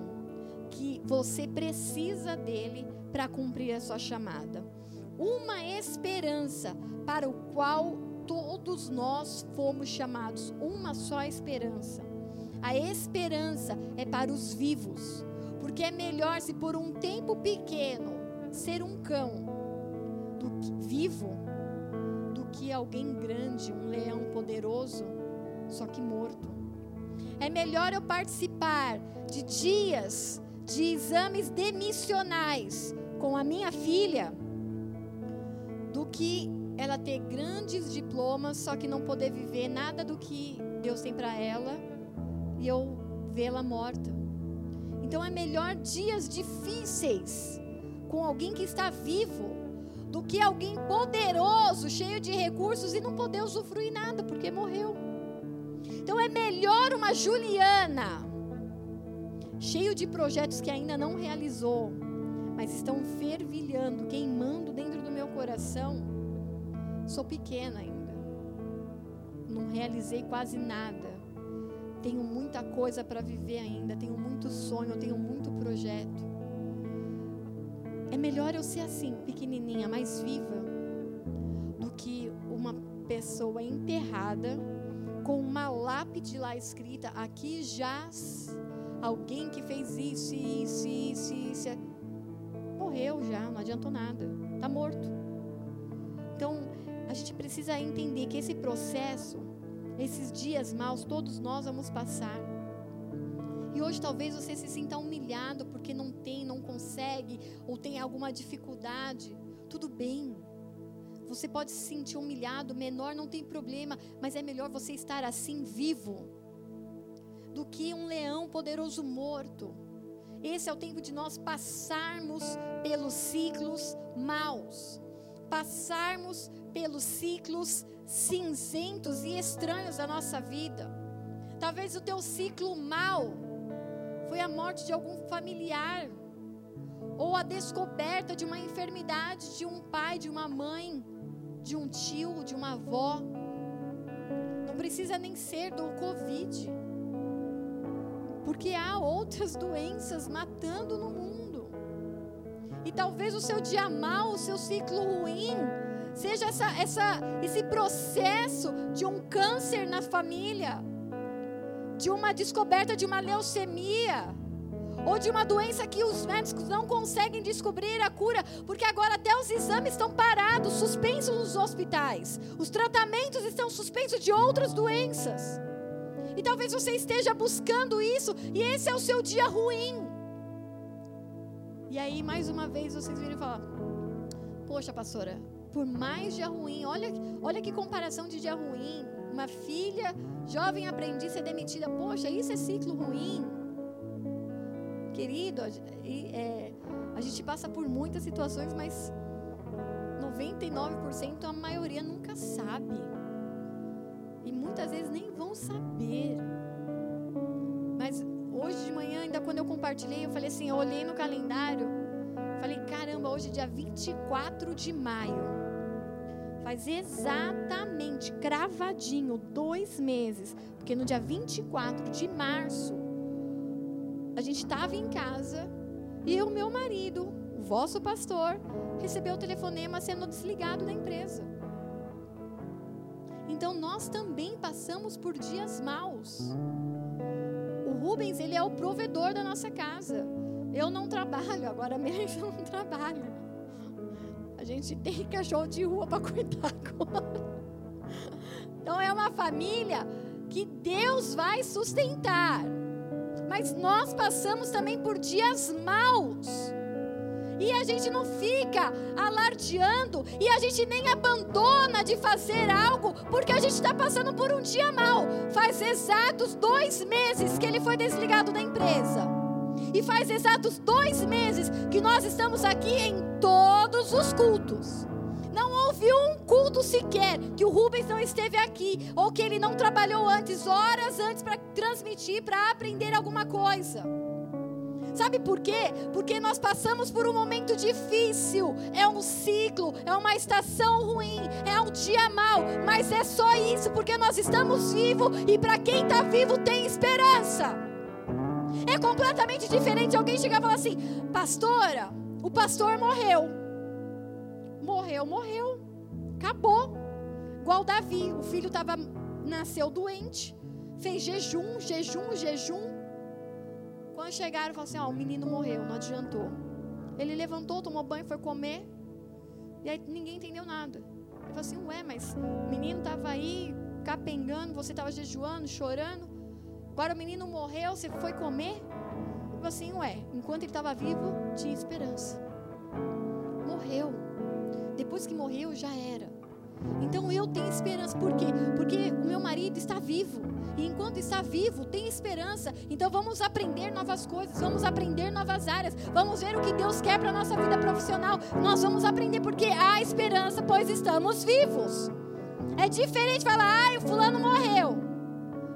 que você precisa dele para cumprir a sua chamada. Uma esperança para o qual todos nós fomos chamados, uma só esperança. A esperança é para os vivos. Porque é melhor se por um tempo pequeno ser um cão do que, vivo do que alguém grande, um leão poderoso, só que morto. É melhor eu participar de dias de exames demissionais com a minha filha do que ela ter grandes diplomas, só que não poder viver nada do que Deus tem para ela e eu vê-la morta. Então é melhor dias difíceis com alguém que está vivo do que alguém poderoso, cheio de recursos e não poder usufruir nada porque morreu. Então é melhor uma Juliana cheio de projetos que ainda não realizou, mas estão fervilhando, queimando dentro do meu coração, sou pequena ainda. Não realizei quase nada. Tenho muita coisa para viver ainda, tenho muito sonho, tenho muito projeto. É melhor eu ser assim, pequenininha, mais viva, do que uma pessoa enterrada com uma lápide lá escrita: aqui jaz alguém que fez isso, isso, isso, isso. Morreu já, não adiantou nada, está morto. Então, a gente precisa entender que esse processo, esses dias maus, todos nós vamos passar. E hoje talvez você se sinta humilhado porque não tem, não consegue, ou tem alguma dificuldade. Tudo bem. Você pode se sentir humilhado, menor, não tem problema, mas é melhor você estar assim vivo do que um leão poderoso morto. Esse é o tempo de nós passarmos pelos ciclos maus, passarmos pelos ciclos cinzentos e estranhos da nossa vida. Talvez o teu ciclo mal foi a morte de algum familiar, ou a descoberta de uma enfermidade de um pai, de uma mãe, de um tio, de uma avó. Não precisa nem ser do Covid. Porque há outras doenças matando no mundo. E talvez o seu dia mal, o seu ciclo ruim, seja essa, essa, esse processo de um câncer na família, de uma descoberta de uma leucemia ou de uma doença que os médicos não conseguem descobrir a cura, porque agora até os exames estão parados, suspensos nos hospitais. Os tratamentos estão suspensos de outras doenças. E talvez você esteja buscando isso e esse é o seu dia ruim. E aí, mais uma vez, vocês viram falar: Poxa, pastora, por mais dia ruim, olha, olha que comparação de dia ruim. Uma filha, jovem aprendiz ser demitida. Poxa, isso é ciclo ruim. Querido, é, a gente passa por muitas situações, mas 99% a maioria nunca sabe. E muitas vezes nem vão saber. Mas hoje de manhã, ainda quando eu compartilhei, eu falei assim, eu olhei no calendário, hoje dia 24 de maio. Faz exatamente, cravadinho, dois meses. Porque no dia 24 de março, a gente estava em casa e o meu marido, o vosso pastor, recebeu o telefonema sendo desligado da empresa. Então nós também passamos por dias maus. O Rubens, ele é o provedor da nossa casa. Eu não trabalho, agora mesmo não trabalho. A gente tem cachorro de rua para cuidar agora. Então é uma família que Deus vai sustentar. Mas nós passamos também por dias maus. E a gente não fica alardeando e a gente nem abandona de fazer algo porque a gente está passando por um dia mal. Faz exatos dois meses que ele foi desligado da empresa. E faz exatos dois meses que nós estamos aqui em todos os cultos. Não houve um culto sequer que o Rubens não esteve aqui, ou que ele não trabalhou antes, horas antes, para transmitir, para aprender alguma coisa. Sabe por quê? Porque nós passamos por um momento difícil, é um ciclo, é uma estação ruim, é um dia mau, mas é só isso, porque nós estamos vivos e para quem está vivo tem esperança. É completamente diferente alguém chegar e falar assim: Pastora, o pastor morreu. Morreu, morreu. Acabou. Igual Davi, o filho tava, nasceu doente, fez jejum, jejum, jejum. Quando chegaram, falaram assim: Ó, o menino morreu, não adiantou. Ele levantou, tomou banho, foi comer. E aí ninguém entendeu nada. Ele falou assim: Ué, mas o menino estava aí capengando, você estava jejuando, chorando. Agora o menino morreu, você foi comer? Falou assim: Ué, enquanto ele estava vivo, tinha esperança. Morreu. Depois que morreu, já era. Então eu tenho esperança. Por quê? Porque o meu marido está vivo. E enquanto está vivo, tem esperança. Então vamos aprender novas coisas, vamos aprender novas áreas, vamos ver o que Deus quer para a nossa vida profissional. Nós vamos aprender porque há esperança, pois estamos vivos. É diferente falar, ah, o fulano morreu.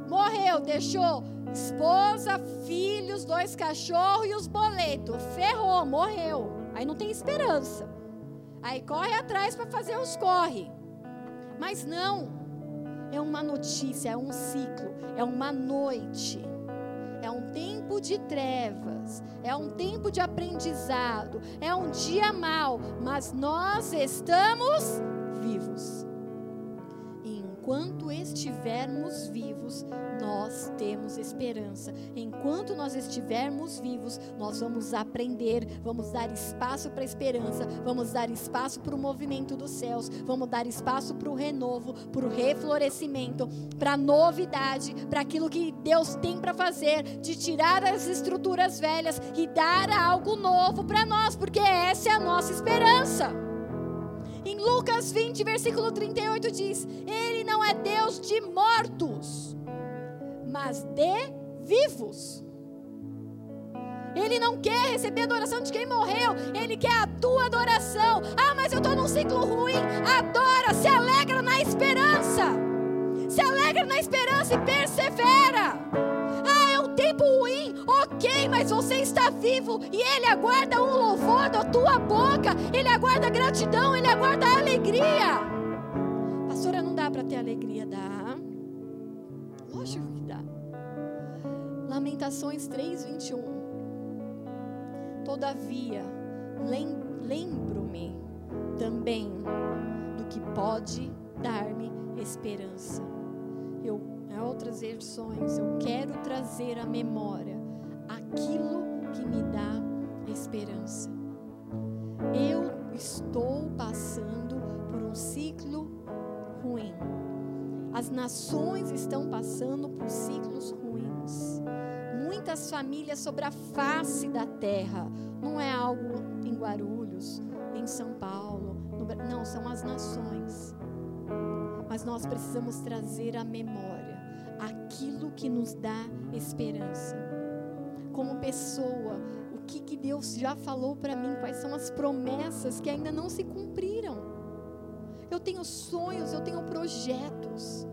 Morreu, deixou Esposa, filhos, dois cachorros e os boletos. Ferrou, morreu. Aí não tem esperança. Aí corre atrás para fazer os corre. Mas não. É uma notícia, é um ciclo, é uma noite. É um tempo de trevas, é um tempo de aprendizado, é um dia mau, mas nós estamos vivos enquanto estivermos vivos, nós temos esperança. Enquanto nós estivermos vivos, nós vamos aprender, vamos dar espaço para a esperança, vamos dar espaço para o movimento dos céus, vamos dar espaço para o renovo, para o reflorescimento, para a novidade, para aquilo que Deus tem para fazer, de tirar as estruturas velhas e dar algo novo para nós, porque essa é a nossa esperança. Em Lucas 20, versículo 38 diz: Ele não é Deus de mortos, mas de vivos. Ele não quer receber a adoração de quem morreu, ele quer a tua adoração. Ah, mas eu estou num ciclo ruim. Adora, se alegra na esperança. Se alegra na esperança e persevera tempo ruim, ok, mas você está vivo e Ele aguarda um louvor da tua boca, Ele aguarda gratidão, Ele aguarda alegria. Pastora, não dá para ter alegria, dá? Lógico que dá. Lamentações 3, 21. Todavia, lembro-me também do que pode dar-me esperança. Eu outras versões, eu quero trazer à memória aquilo que me dá esperança. Eu estou passando por um ciclo ruim. As nações estão passando por ciclos ruins. Muitas famílias sobre a face da terra. Não é algo em Guarulhos, em São Paulo. No... não, são as nações. Mas nós precisamos trazer à memória aquilo que nos dá esperança. Como pessoa, o que, que Deus já falou para mim, quais são as promessas que ainda não se cumpriram. Eu tenho sonhos, eu tenho projetos.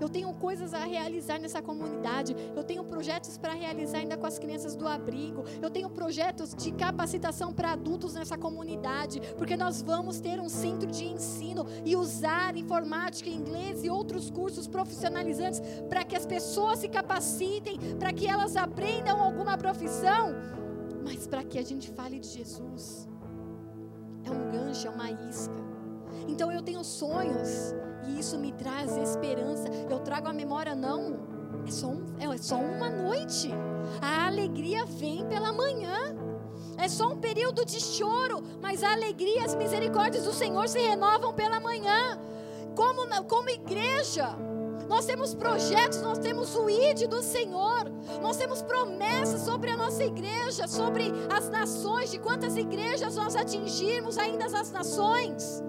Eu tenho coisas a realizar nessa comunidade. Eu tenho projetos para realizar ainda com as crianças do abrigo. Eu tenho projetos de capacitação para adultos nessa comunidade, porque nós vamos ter um centro de ensino e usar informática, inglês e outros cursos profissionalizantes para que as pessoas se capacitem, para que elas aprendam alguma profissão, mas para que a gente fale de Jesus. É um gancho, é uma isca. Então eu tenho sonhos e isso me traz esperança. Eu trago a memória, não, é só, um, é só uma noite. A alegria vem pela manhã. É só um período de choro, mas a alegria, as misericórdias do Senhor se renovam pela manhã. Como, como igreja, nós temos projetos, nós temos o ID do Senhor, nós temos promessas sobre a nossa igreja, sobre as nações, de quantas igrejas nós atingirmos ainda as nações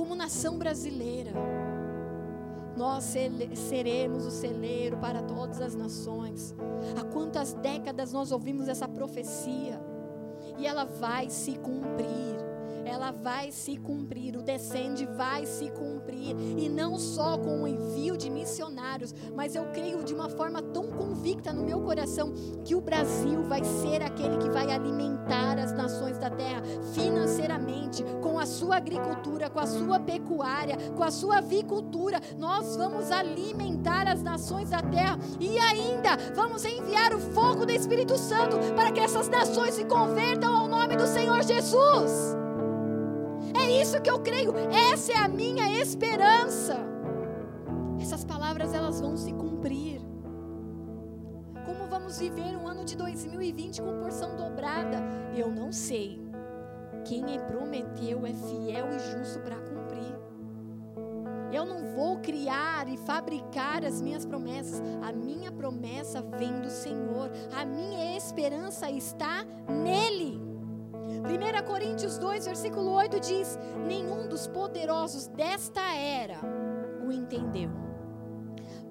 como nação brasileira, nós seremos o celeiro para todas as nações. Há quantas décadas nós ouvimos essa profecia e ela vai se cumprir ela vai se cumprir, o descende vai se cumprir, e não só com o envio de missionários, mas eu creio de uma forma tão convicta no meu coração que o Brasil vai ser aquele que vai alimentar as nações da terra financeiramente, com a sua agricultura, com a sua pecuária, com a sua avicultura. Nós vamos alimentar as nações da terra e ainda vamos enviar o fogo do Espírito Santo para que essas nações se convertam ao nome do Senhor Jesus. É isso que eu creio. Essa é a minha esperança. Essas palavras elas vão se cumprir. Como vamos viver um ano de 2020 com porção dobrada? Eu não sei. Quem prometeu é fiel e justo para cumprir. Eu não vou criar e fabricar as minhas promessas. A minha promessa vem do Senhor. A minha esperança está nele. 1 Coríntios 2, versículo 8 diz: Nenhum dos poderosos desta era o entendeu.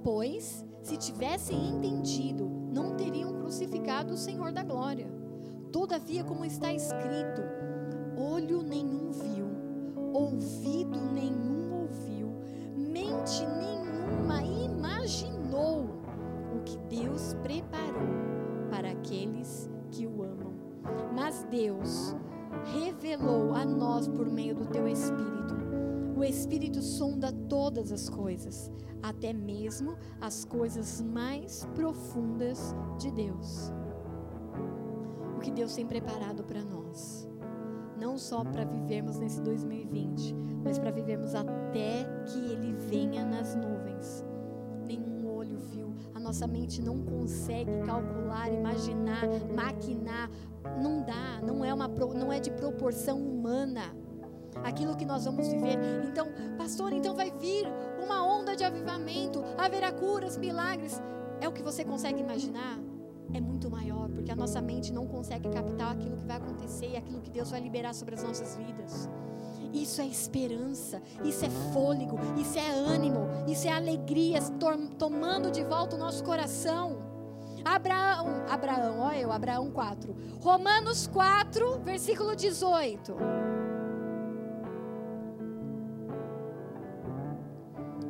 Pois, se tivessem entendido, não teriam crucificado o Senhor da glória. Todavia, como está escrito, olho nenhum viu, ouvido nenhum ouviu, mente nenhuma imaginou o que Deus mas Deus revelou a nós por meio do teu Espírito. O Espírito sonda todas as coisas, até mesmo as coisas mais profundas de Deus. O que Deus tem preparado para nós. Não só para vivermos nesse 2020, mas para vivermos até que Ele venha nas nuvens. Nenhum olho viu, a nossa mente não consegue calcular, imaginar, maquinar não dá, não é, uma, não é de proporção humana aquilo que nós vamos viver. Então, pastor, então vai vir uma onda de avivamento, haverá curas, milagres. É o que você consegue imaginar? É muito maior, porque a nossa mente não consegue captar aquilo que vai acontecer e aquilo que Deus vai liberar sobre as nossas vidas. Isso é esperança, isso é fôlego, isso é ânimo, isso é alegria tomando de volta o nosso coração. Abraão, Abraão, olha eu, Abraão 4. Romanos 4, versículo 18.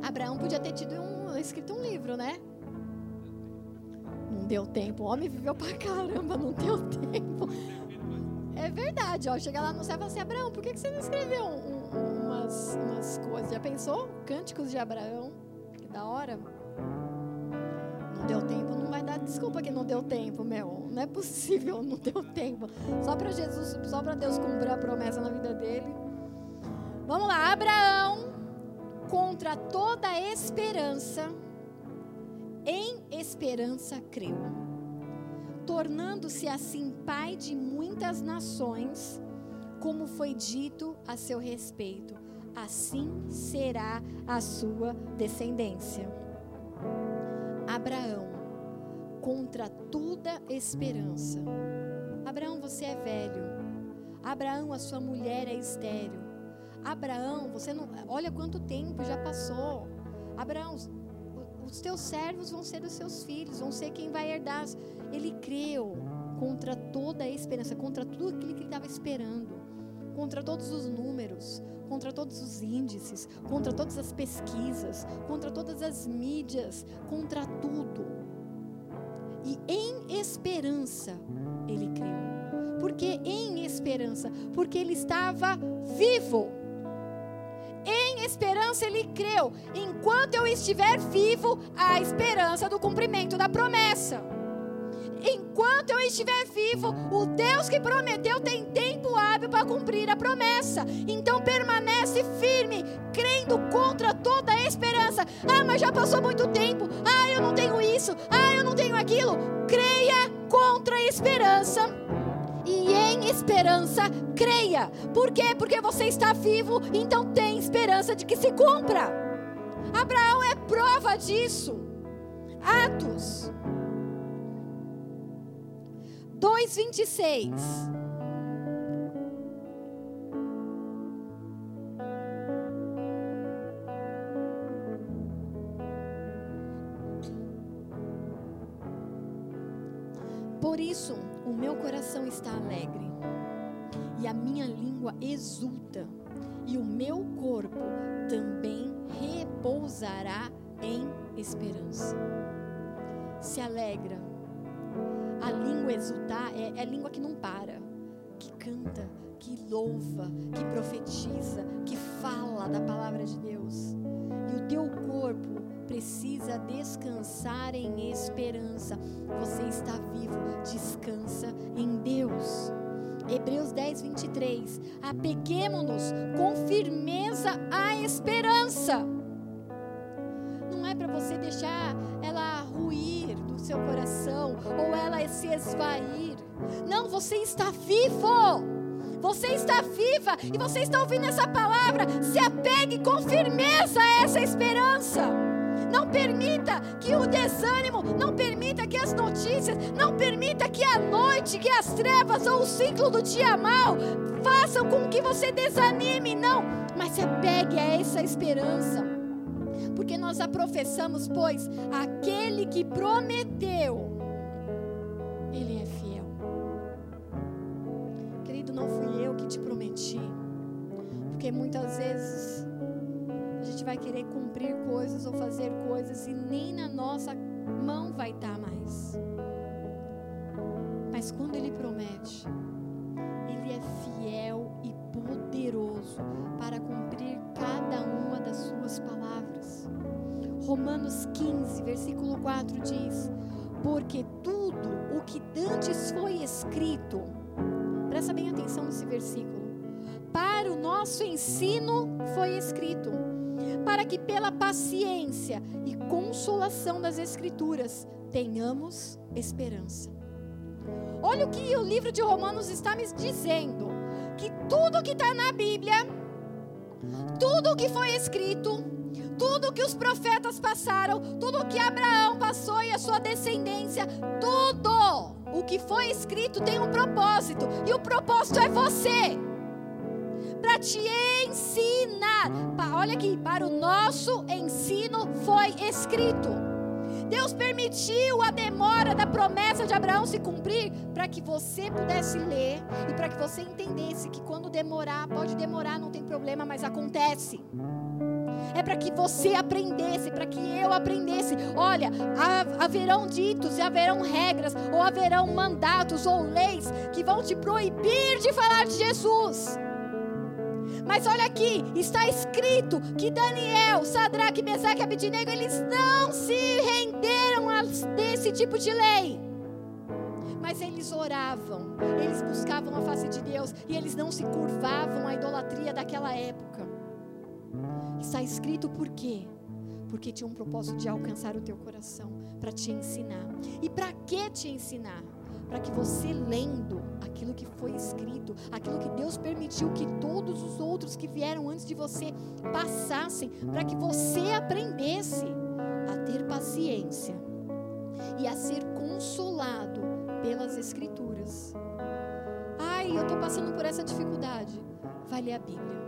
Abraão podia ter tido um, escrito um livro, né? Não deu tempo. O homem viveu pra caramba, não deu tempo. É verdade, ó. Chega lá no céu e fala assim: Abraão, por que você não escreveu um, um, umas, umas coisas? Já pensou? Cânticos de Abraão. Que da hora. Deu tempo, não vai dar desculpa que não deu tempo, meu. Não é possível, não deu tempo. Só para Jesus, só para Deus cumprir a promessa na vida dele. Vamos lá, Abraão contra toda esperança, em esperança creu, tornando-se assim pai de muitas nações, como foi dito a seu respeito, assim será a sua descendência. Abraão, contra toda esperança. Abraão, você é velho. Abraão, a sua mulher é estéril. Abraão, você não. Olha quanto tempo já passou. Abraão, os teus servos vão ser os seus filhos, vão ser quem vai herdar. Ele creu contra toda a esperança, contra tudo aquilo que ele estava esperando, contra todos os números, contra todos os índices, contra todas as pesquisas, contra todas as mídias, contra tudo. E em esperança ele creu. Por que em esperança? Porque ele estava vivo esperança ele creu. Enquanto eu estiver vivo, há esperança do cumprimento da promessa. Enquanto eu estiver vivo, o Deus que prometeu tem tempo hábil para cumprir a promessa. Então permanece firme, crendo contra toda a esperança. Ah, mas já passou muito tempo. Ah, eu não tenho isso. Ah, eu não tenho aquilo. Creia contra a esperança e em esperança creia. Por quê? Porque você está vivo, então tem esperança de que se cumpra. Abraão é prova disso. Atos 2:26 Por isso, o meu coração está alegre e a minha língua exulta, e o meu corpo também repousará em esperança. Se alegra. Língua exultar é, é língua que não para, que canta, que louva, que profetiza, que fala da palavra de Deus. E o teu corpo precisa descansar em esperança. Você está vivo, descansa em Deus. Hebreus 10, 23. Apeguemos-nos com firmeza à esperança. Não é para você deixar ela seu coração ou ela se esvair. Não, você está vivo. Você está viva e você está ouvindo essa palavra. Se apegue com firmeza a essa esperança. Não permita que o desânimo, não permita que as notícias, não permita que a noite, que as trevas ou o ciclo do dia mal façam com que você desanime, não, mas se apegue a essa esperança. Porque nós a professamos, pois aquele que prometeu, ele é fiel. Querido, não fui eu que te prometi. Porque muitas vezes gente vai querer cumprir coisas ou fazer coisas e nem na nossa mão vai estar mais. Mas quando Ele promete, Ele é fiel e poderoso para cumprir cada uma das suas palavras. Romanos 15, versículo 4 diz: Porque tudo o que dantes foi escrito, presta bem atenção nesse versículo, para o nosso ensino foi escrito, para que pela paciência e consolação das Escrituras tenhamos esperança. Olha o que o livro de Romanos está me dizendo: que tudo que está na Bíblia, tudo o que foi escrito, tudo que os profetas passaram, tudo que Abraão passou e a sua descendência, tudo o que foi escrito tem um propósito, e o propósito é você. Para te ensinar. Olha aqui, para o nosso ensino foi escrito. Deus permitiu a demora da promessa de Abraão se cumprir para que você pudesse ler e para que você entendesse que quando demorar, pode demorar, não tem problema, mas acontece. É para que você aprendesse, para que eu aprendesse. Olha, haverão ditos e haverão regras, ou haverão mandatos ou leis que vão te proibir de falar de Jesus. Mas olha aqui, está escrito que Daniel, Sadraque, Mesaque e Abidinego, eles não se renderam a desse tipo de lei. Mas eles oravam, eles buscavam a face de Deus e eles não se curvavam à idolatria daquela época. Está escrito por quê? Porque tinha um propósito de alcançar o teu coração, para te ensinar. E para que te ensinar? para que você lendo aquilo que foi escrito, aquilo que Deus permitiu que todos os outros que vieram antes de você passassem, para que você aprendesse a ter paciência e a ser consolado pelas Escrituras. Ai, eu estou passando por essa dificuldade. Vai ler a Bíblia.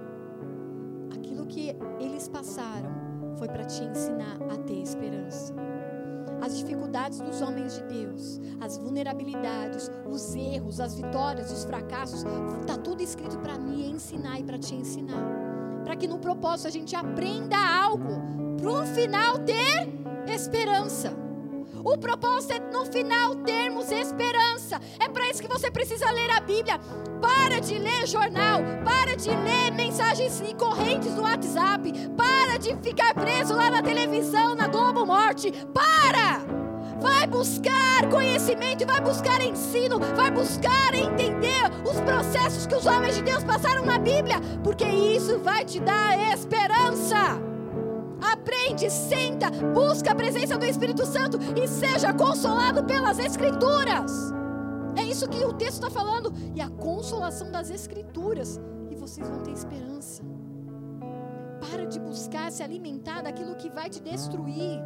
Aquilo que eles passaram foi para te ensinar a ter esperança as dificuldades dos homens de Deus, as vulnerabilidades, os erros, as vitórias, os fracassos, está tudo escrito para me ensinar e para te ensinar. Para que no propósito a gente aprenda algo, para o final ter esperança. O propósito é no final termos esperança. É para isso que você precisa ler a Bíblia. Para de ler jornal, para de ler mensagens e correntes no WhatsApp, para de ficar preso lá na televisão, na Globo Morte. Para! Vai buscar conhecimento vai buscar ensino, vai buscar entender os processos que os homens de Deus passaram na Bíblia, porque isso vai te dar esperança aprende, senta, busca a presença do Espírito Santo e seja consolado pelas Escrituras. É isso que o texto está falando. E a consolação das Escrituras. E vocês vão ter esperança. Para de buscar se alimentar daquilo que vai te destruir.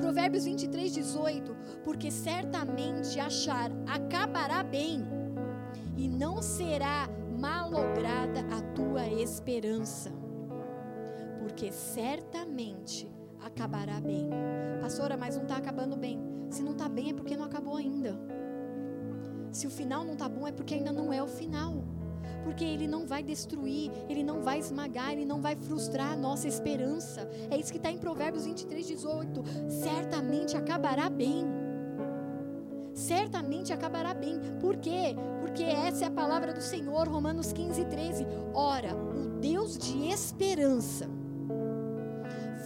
Provérbios 23, 18. Porque certamente achar acabará bem, e não será malograda a tua esperança porque certamente acabará bem. Pastora, mas não está acabando bem. Se não está bem é porque não acabou ainda. Se o final não está bom é porque ainda não é o final. Porque ele não vai destruir, ele não vai esmagar, ele não vai frustrar a nossa esperança. É isso que está em Provérbios 23, 18. Certamente acabará bem. Certamente acabará bem. Por quê? Porque essa é a palavra do Senhor, Romanos 15, 13. Ora, o Deus de esperança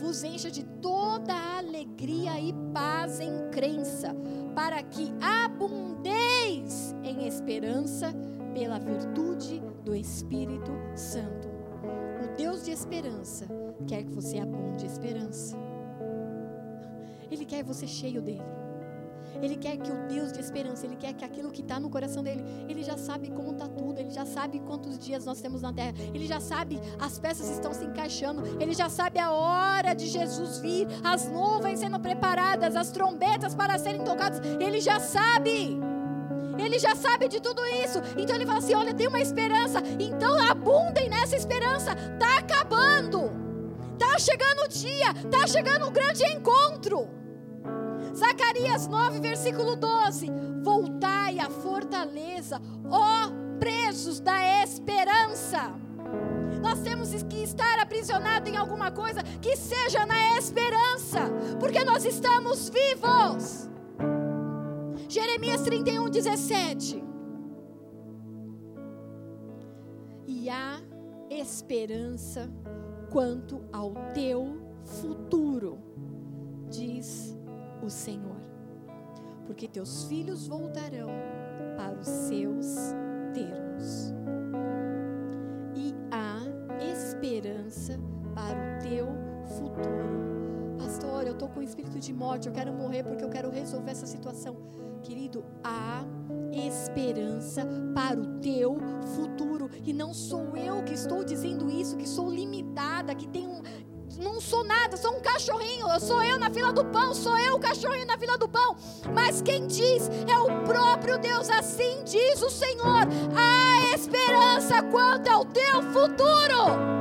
vos encha de toda alegria e paz em crença, para que abundeis em esperança pela virtude do Espírito Santo. O Deus de esperança quer que você abunde esperança. Ele quer você cheio dele. Ele quer que o Deus de esperança, Ele quer que aquilo que está no coração dele, Ele já sabe como está tudo, Ele já sabe quantos dias nós temos na terra, Ele já sabe as peças estão se encaixando, Ele já sabe a hora de Jesus vir, as nuvens sendo preparadas, as trombetas para serem tocadas, Ele já sabe. Ele já sabe de tudo isso. Então ele fala assim: olha, tem uma esperança. Então abundem nessa esperança. Está acabando. Está chegando o dia. Está chegando um grande encontro. Zacarias 9, versículo 12: Voltai à fortaleza, ó presos da esperança. Nós temos que estar aprisionados em alguma coisa que seja na esperança, porque nós estamos vivos. Jeremias 31, 17. e há esperança quanto ao teu futuro, diz o Senhor. Porque teus filhos voltarão para os seus termos. E há esperança para o teu futuro. Pastor, eu estou com espírito de morte, eu quero morrer porque eu quero resolver essa situação. Querido, há esperança para o teu futuro. E não sou eu que estou dizendo isso, que sou limitada, que tenho não sou nada, sou um cachorrinho. Sou eu na fila do pão, sou eu o cachorrinho na fila do pão. Mas quem diz é o próprio Deus. Assim diz o Senhor: há esperança quanto ao teu futuro.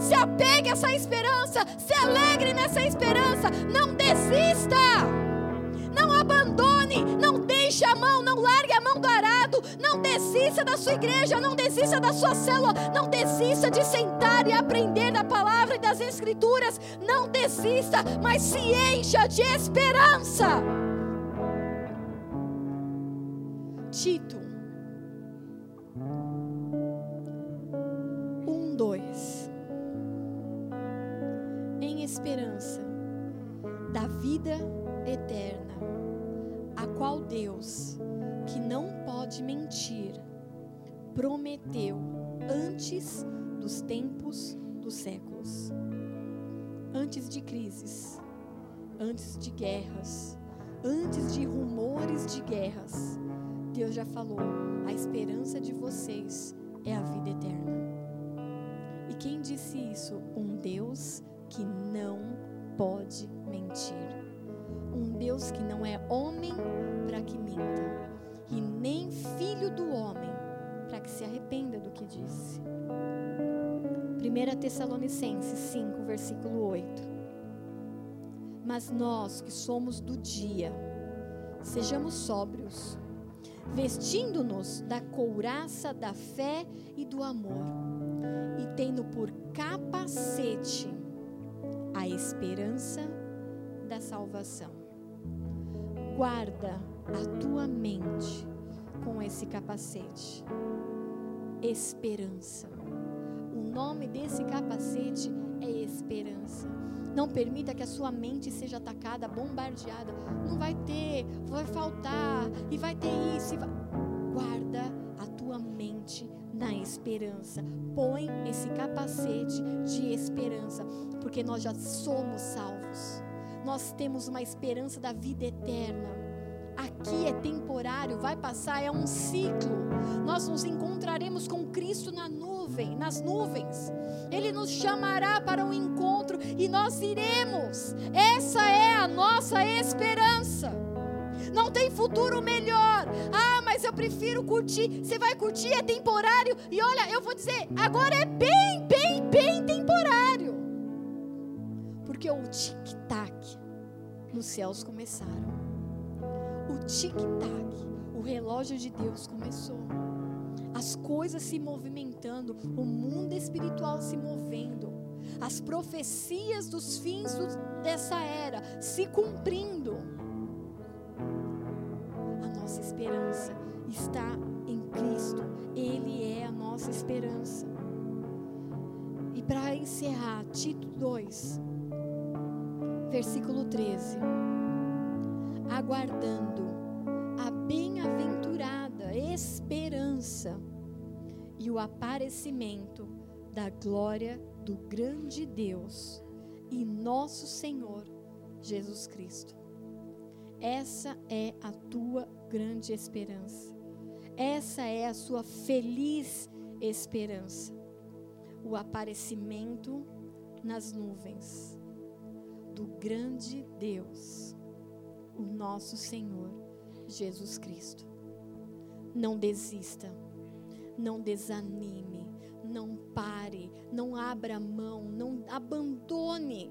Se apegue a essa esperança, se alegre nessa esperança, não desista, não abandone, não deixe a mão, não largue a mão do arado, não desista da sua igreja, não desista da sua célula, não desista de sentar e aprender da palavra e das escrituras, não desista, mas se encha de esperança. Tito. 1, 2 Em esperança da vida eterna, a qual Deus, que não pode mentir, prometeu antes dos tempos dos séculos, antes de crises, antes de guerras, antes de rumores de guerras. Deus já falou: a esperança de vocês é a vida eterna. E quem disse isso? Um Deus que não pode mentir. Um Deus que não é homem para que minta, e nem filho do homem para que se arrependa do que disse. 1 Tessalonicenses 5, versículo 8. Mas nós que somos do dia, sejamos sóbrios, vestindo-nos da couraça da fé e do amor, e tendo por capacete a esperança da salvação. Guarda a tua mente com esse capacete. Esperança. O nome desse capacete é esperança. Não permita que a sua mente seja atacada, bombardeada. Não vai ter, vai faltar, e vai ter isso. Vai... Guarda a tua mente na esperança. Põe esse capacete de esperança, porque nós já somos salvos. Nós temos uma esperança da vida eterna aqui é temporário, vai passar, é um ciclo. Nós nos encontraremos com Cristo na nuvem, nas nuvens. Ele nos chamará para um encontro e nós iremos. Essa é a nossa esperança. Não tem futuro melhor. Ah, mas eu prefiro curtir. Você vai curtir, é temporário. E olha, eu vou dizer, agora é bem, bem, bem temporário. Porque o tic-tac nos céus começaram o tic-tac, o relógio de Deus começou. As coisas se movimentando, o mundo espiritual se movendo, as profecias dos fins dessa era se cumprindo. A nossa esperança está em Cristo, Ele é a nossa esperança. E para encerrar, Tito 2, versículo 13 aguardando a bem-aventurada esperança e o aparecimento da glória do grande Deus e nosso Senhor Jesus Cristo. Essa é a tua grande esperança. Essa é a sua feliz esperança. O aparecimento nas nuvens do grande Deus o nosso Senhor Jesus Cristo. Não desista, não desanime, não pare, não abra mão, não abandone.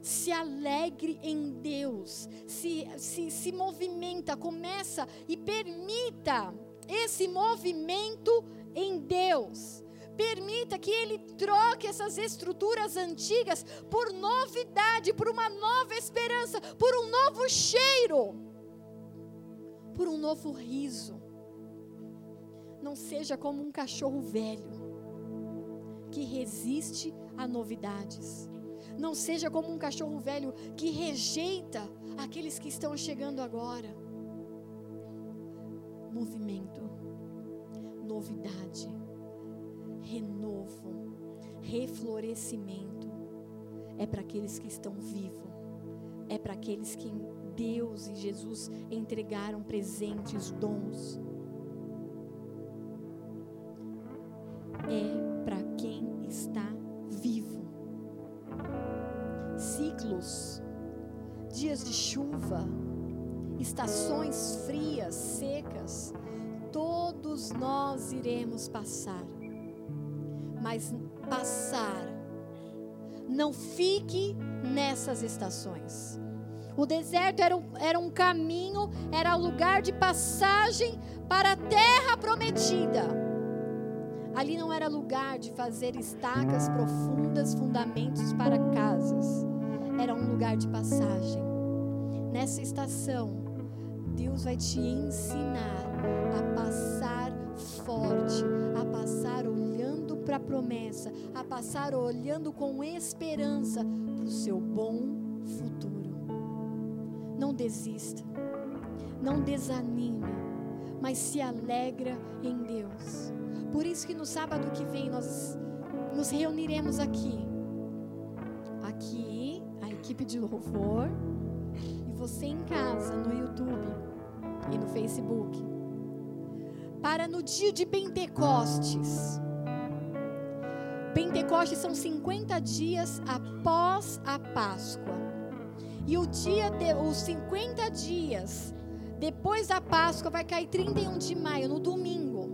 Se alegre em Deus, se, se, se movimenta, começa e permita esse movimento em Deus. Permita que Ele troque essas estruturas antigas por novidade, por uma nova esperança, por um novo cheiro, por um novo riso. Não seja como um cachorro velho, que resiste a novidades. Não seja como um cachorro velho que rejeita aqueles que estão chegando agora. Movimento, novidade, renovo, reflorescimento é para aqueles que estão vivos, é para aqueles que Deus e Jesus entregaram presentes, dons. É para quem está vivo. Ciclos, dias de chuva, estações frias, secas, todos nós iremos passar. Mas passar, não fique nessas estações. O deserto era um, era um caminho, era lugar de passagem para a terra prometida. Ali não era lugar de fazer estacas profundas, fundamentos para casas. Era um lugar de passagem. Nessa estação, Deus vai te ensinar a passar forte, a passar olhando para a promessa, a passar olhando com esperança para o seu bom futuro. Não desista, não desanime, mas se alegra em Deus. Por isso que no sábado que vem nós nos reuniremos aqui. Aqui, a equipe de louvor e você em casa, no YouTube e no Facebook. Para no dia de Pentecostes. Pentecostes são 50 dias após a Páscoa. E o dia de, os 50 dias depois da Páscoa vai cair 31 de maio, no domingo.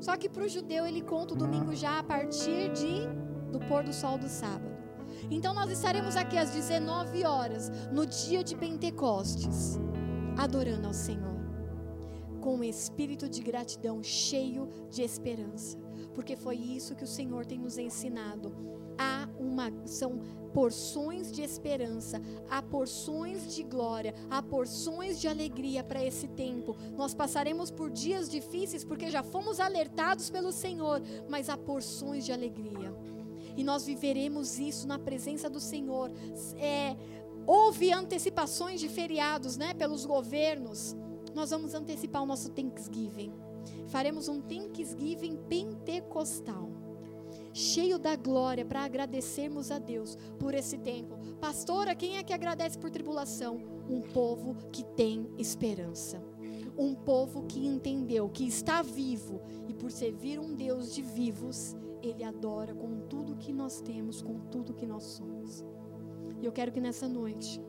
Só que para o judeu ele conta o domingo já a partir de do pôr do sol do sábado. Então nós estaremos aqui às 19 horas, no dia de Pentecostes, adorando ao Senhor, com um espírito de gratidão, cheio de esperança, porque foi isso que o Senhor tem nos ensinado. Há uma são porções de esperança, há porções de glória, há porções de alegria para esse tempo. Nós passaremos por dias difíceis porque já fomos alertados pelo Senhor, mas há porções de alegria. E nós viveremos isso na presença do Senhor. É, houve antecipações de feriados, né, pelos governos. Nós vamos antecipar o nosso Thanksgiving. Faremos um Thanksgiving pentecostal cheio da glória para agradecermos a Deus por esse tempo. Pastora, quem é que agradece por tribulação? Um povo que tem esperança. Um povo que entendeu que está vivo e por servir um Deus de vivos, ele adora com tudo que nós temos, com tudo que nós somos. E eu quero que nessa noite,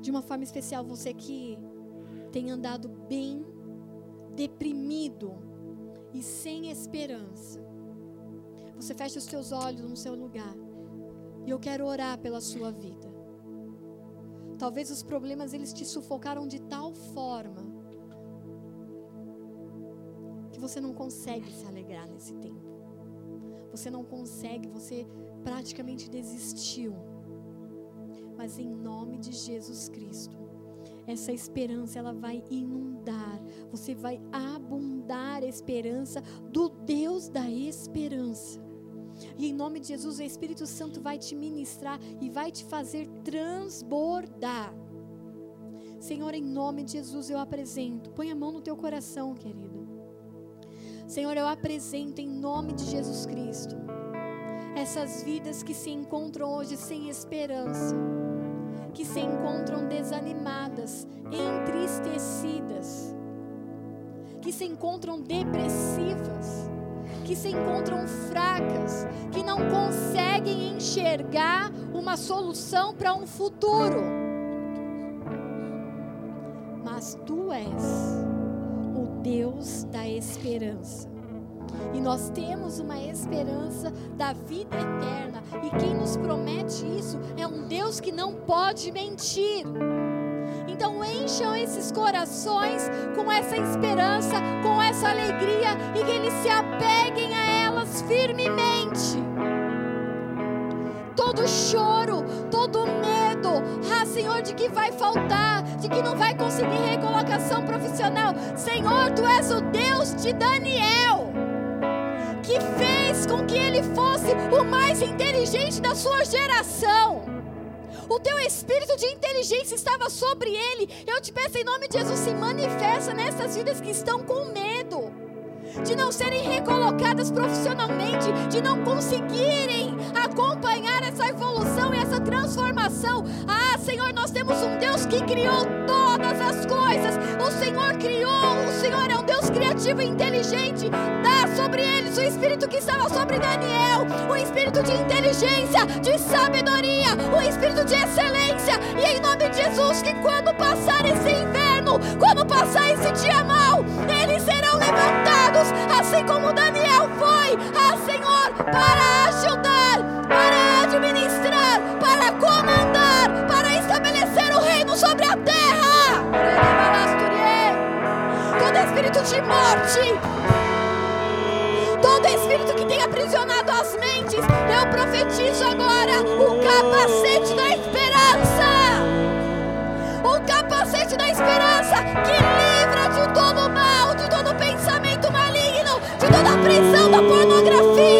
de uma forma especial, você que tem andado bem deprimido e sem esperança, você fecha os seus olhos no seu lugar. E eu quero orar pela sua vida. Talvez os problemas eles te sufocaram de tal forma que você não consegue se alegrar nesse tempo. Você não consegue, você praticamente desistiu. Mas em nome de Jesus Cristo, essa esperança ela vai inundar, você vai abundar a esperança do Deus da esperança. E em nome de Jesus, o Espírito Santo vai te ministrar e vai te fazer transbordar. Senhor, em nome de Jesus eu apresento. Põe a mão no teu coração, querido. Senhor, eu apresento em nome de Jesus Cristo essas vidas que se encontram hoje sem esperança, que se encontram desanimadas, entristecidas, que se encontram depressivas que se encontram fracas, que não conseguem enxergar uma solução para um futuro. Mas tu és o Deus da esperança. E nós temos uma esperança da vida eterna. E quem nos promete isso é um Deus que não pode mentir. Então encham esses corações com essa esperança, com essa alegria e que eles se apeguem a elas firmemente. Todo choro, todo medo, ah Senhor, de que vai faltar, de que não vai conseguir recolocação profissional. Senhor, tu és o Deus de Daniel, com que ele fosse o mais inteligente da sua geração. O teu espírito de inteligência estava sobre ele. Eu te peço em nome de Jesus, se manifesta nessas vidas que estão com medo de não serem recolocadas profissionalmente, de não conseguirem acompanhar essa evolução e essa transformação. Ah, Senhor, nós temos um Deus que criou todas as coisas. O Senhor criou, o Senhor é um Deus criativo e inteligente. Dá sobre eles o espírito que estava sobre Daniel, o espírito de inteligência, de sabedoria, o espírito de excelência. E em nome de Jesus, que quando passar esse inverno, quando passar esse dia mal, eles serão levantados, assim como Daniel foi, ah Senhor, para ajudar, para administrar, para comandar, para estabelecer o reino sobre a terra. Todo espírito de morte, todo espírito que tem aprisionado as mentes, eu profetizo agora o capacete da esperança. O capacete da esperança que livra de todo mal, de todo pensamento maligno, de toda prisão da pornografia,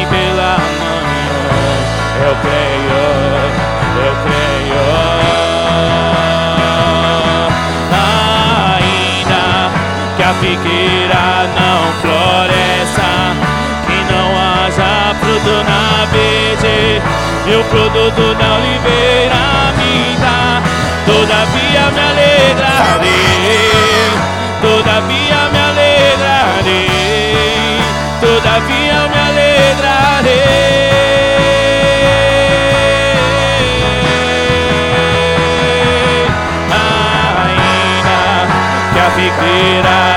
Eu creio, eu creio. Ainda que a figueira não floresça, que não haja fruto na verde, e o produto da oliveira me dá. Todavia me alegrarei, todavia me alegrarei, todavia me alegrarei. Figueira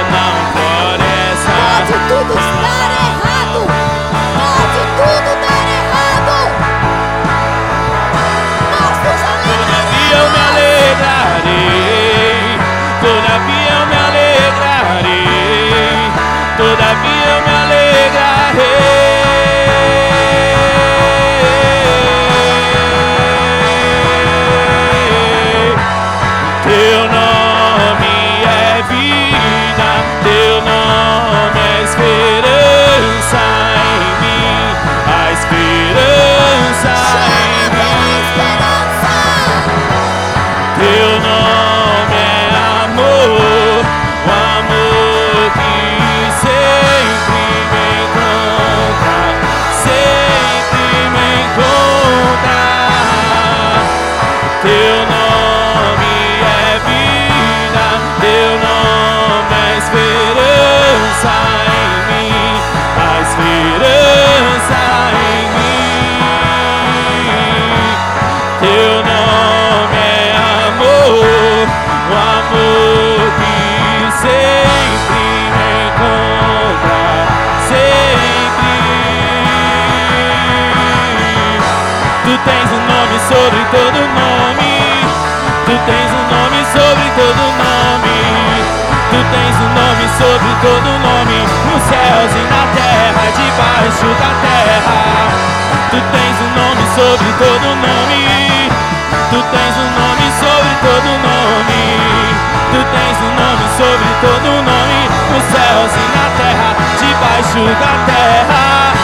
sobre todo nome, tu tens um nome sobre todo nome, Tu tens um nome sobre todo nome, nos céus e na terra, debaixo da terra. Tu tens um nome sobre todo nome. Tu tens um nome sobre todo nome. Tu tens um nome sobre todo nome, nos céus e na terra, debaixo da terra.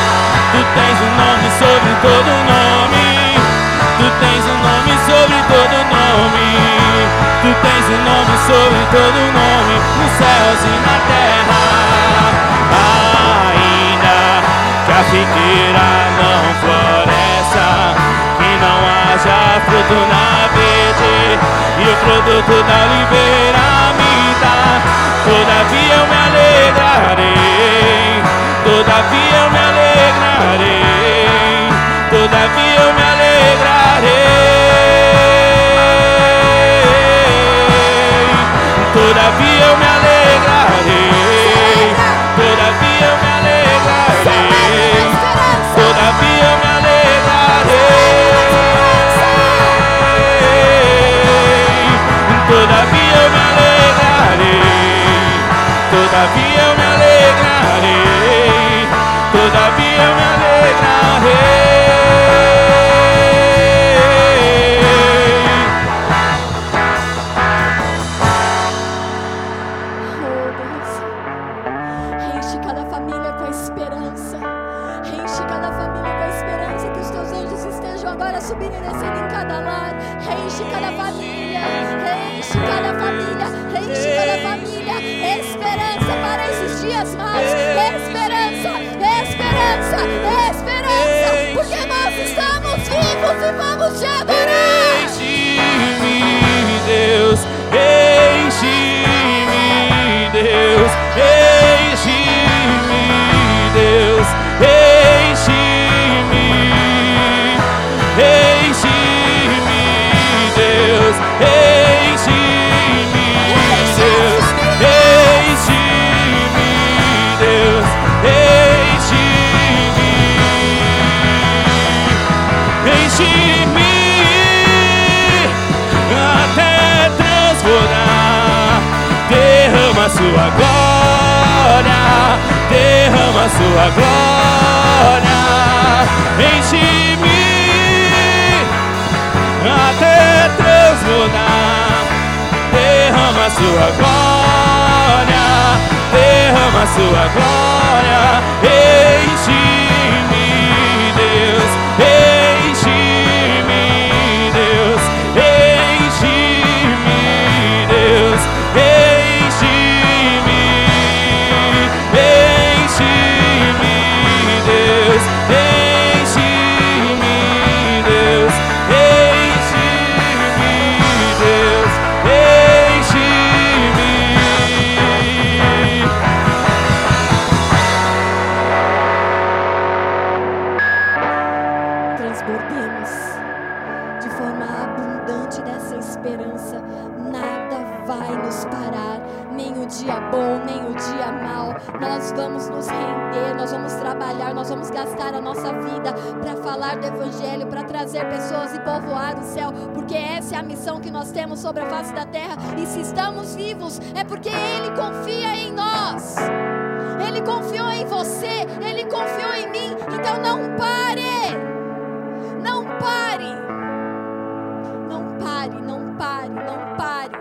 Sobre todo nome, nos céus e na terra. Ainda que a figueira não floresça, que não haja fruto na verde, e o produto da oliveira me dá. Todavia eu me alegrarei, todavia eu me alegrarei, todavia eu me alegrarei. Eu me alegrarei. Todavia eu me alegrarei. Todavia eu me alegrarei. Todavia eu me alegrarei. Todavia eu me alegrarei. Todavia eu me alegrarei. Porque Ele confia em nós. Ele confiou em você, Ele confiou em mim. Então não pare. Não pare. Não pare, não pare, não pare.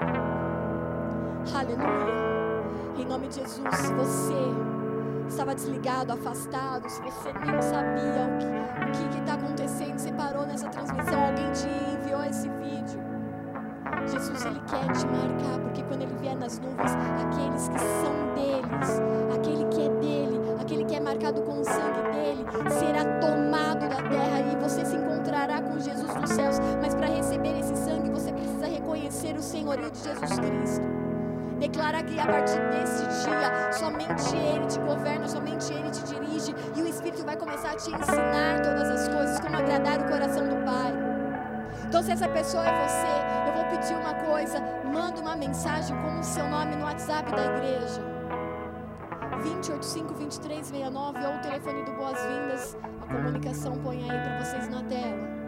Aleluia. Em nome de Jesus, se você estava desligado, afastado, se você nem sabia a partir desse dia, somente Ele te governa, somente Ele te dirige, e o Espírito vai começar a te ensinar todas as coisas, como agradar o coração do Pai. Então, se essa pessoa é você, eu vou pedir uma coisa: manda uma mensagem com o seu nome no WhatsApp da igreja. 285 2369 ou o telefone do Boas-Vindas. A comunicação põe aí para vocês na tela.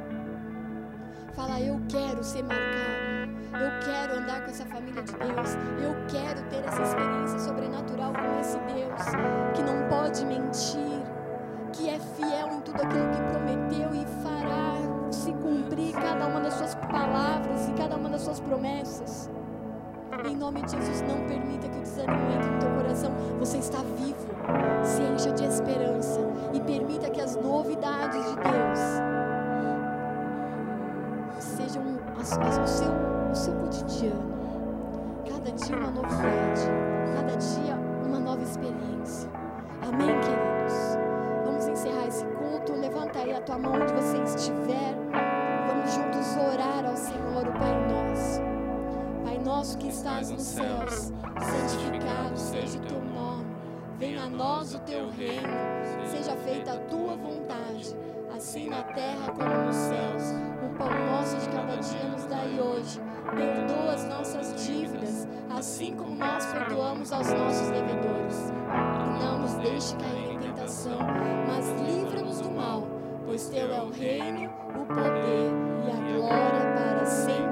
Fala, eu quero ser marcado. Eu quero andar com essa família de Deus. Eu quero ter essa experiência sobrenatural com esse Deus que não pode mentir, que é fiel em tudo aquilo que prometeu e fará se cumprir cada uma das suas palavras e cada uma das suas promessas. Em nome de Jesus, não permita que o desânimo entre no teu coração. Você está vivo. Se encha de esperança e permita que as novidades de Deus sejam o seu, o seu cotidiano. Cada dia uma novidade, cada dia uma nova experiência. Amém, queridos? Vamos encerrar esse culto. Levanta aí a tua mão onde você estiver. Vamos juntos orar ao Senhor, o Pai nosso. Pai nosso que estás nos céus, santificado seja o teu nome. Venha a nós o teu reino. Seja feita a tua vontade, assim na terra como nos céus. O pão nosso de cada dia nos dai hoje. Perdoa as nossas dívidas, assim como nós perdoamos aos nossos devedores. E não nos deixe cair em tentação, mas livra-nos do mal, pois teu é o reino, o poder e a glória para sempre.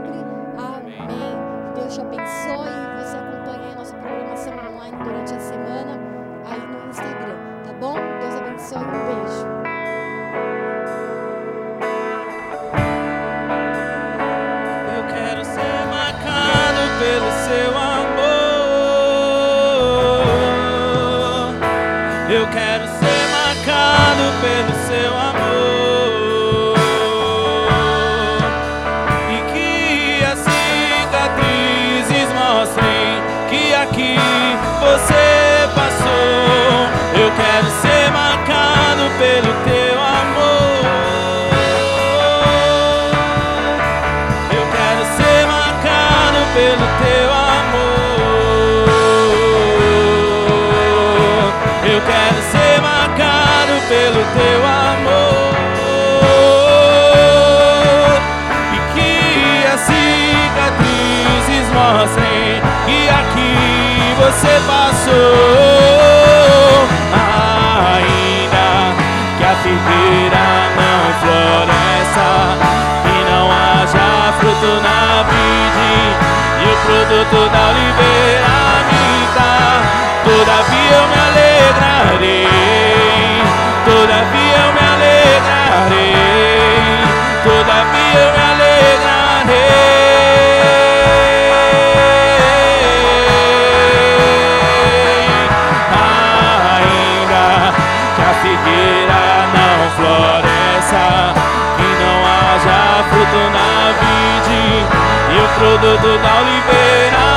Não floresça e não haja fruto na vide e o produto da oliveira minta. Todavia eu me alegrarei, o produto da oliveira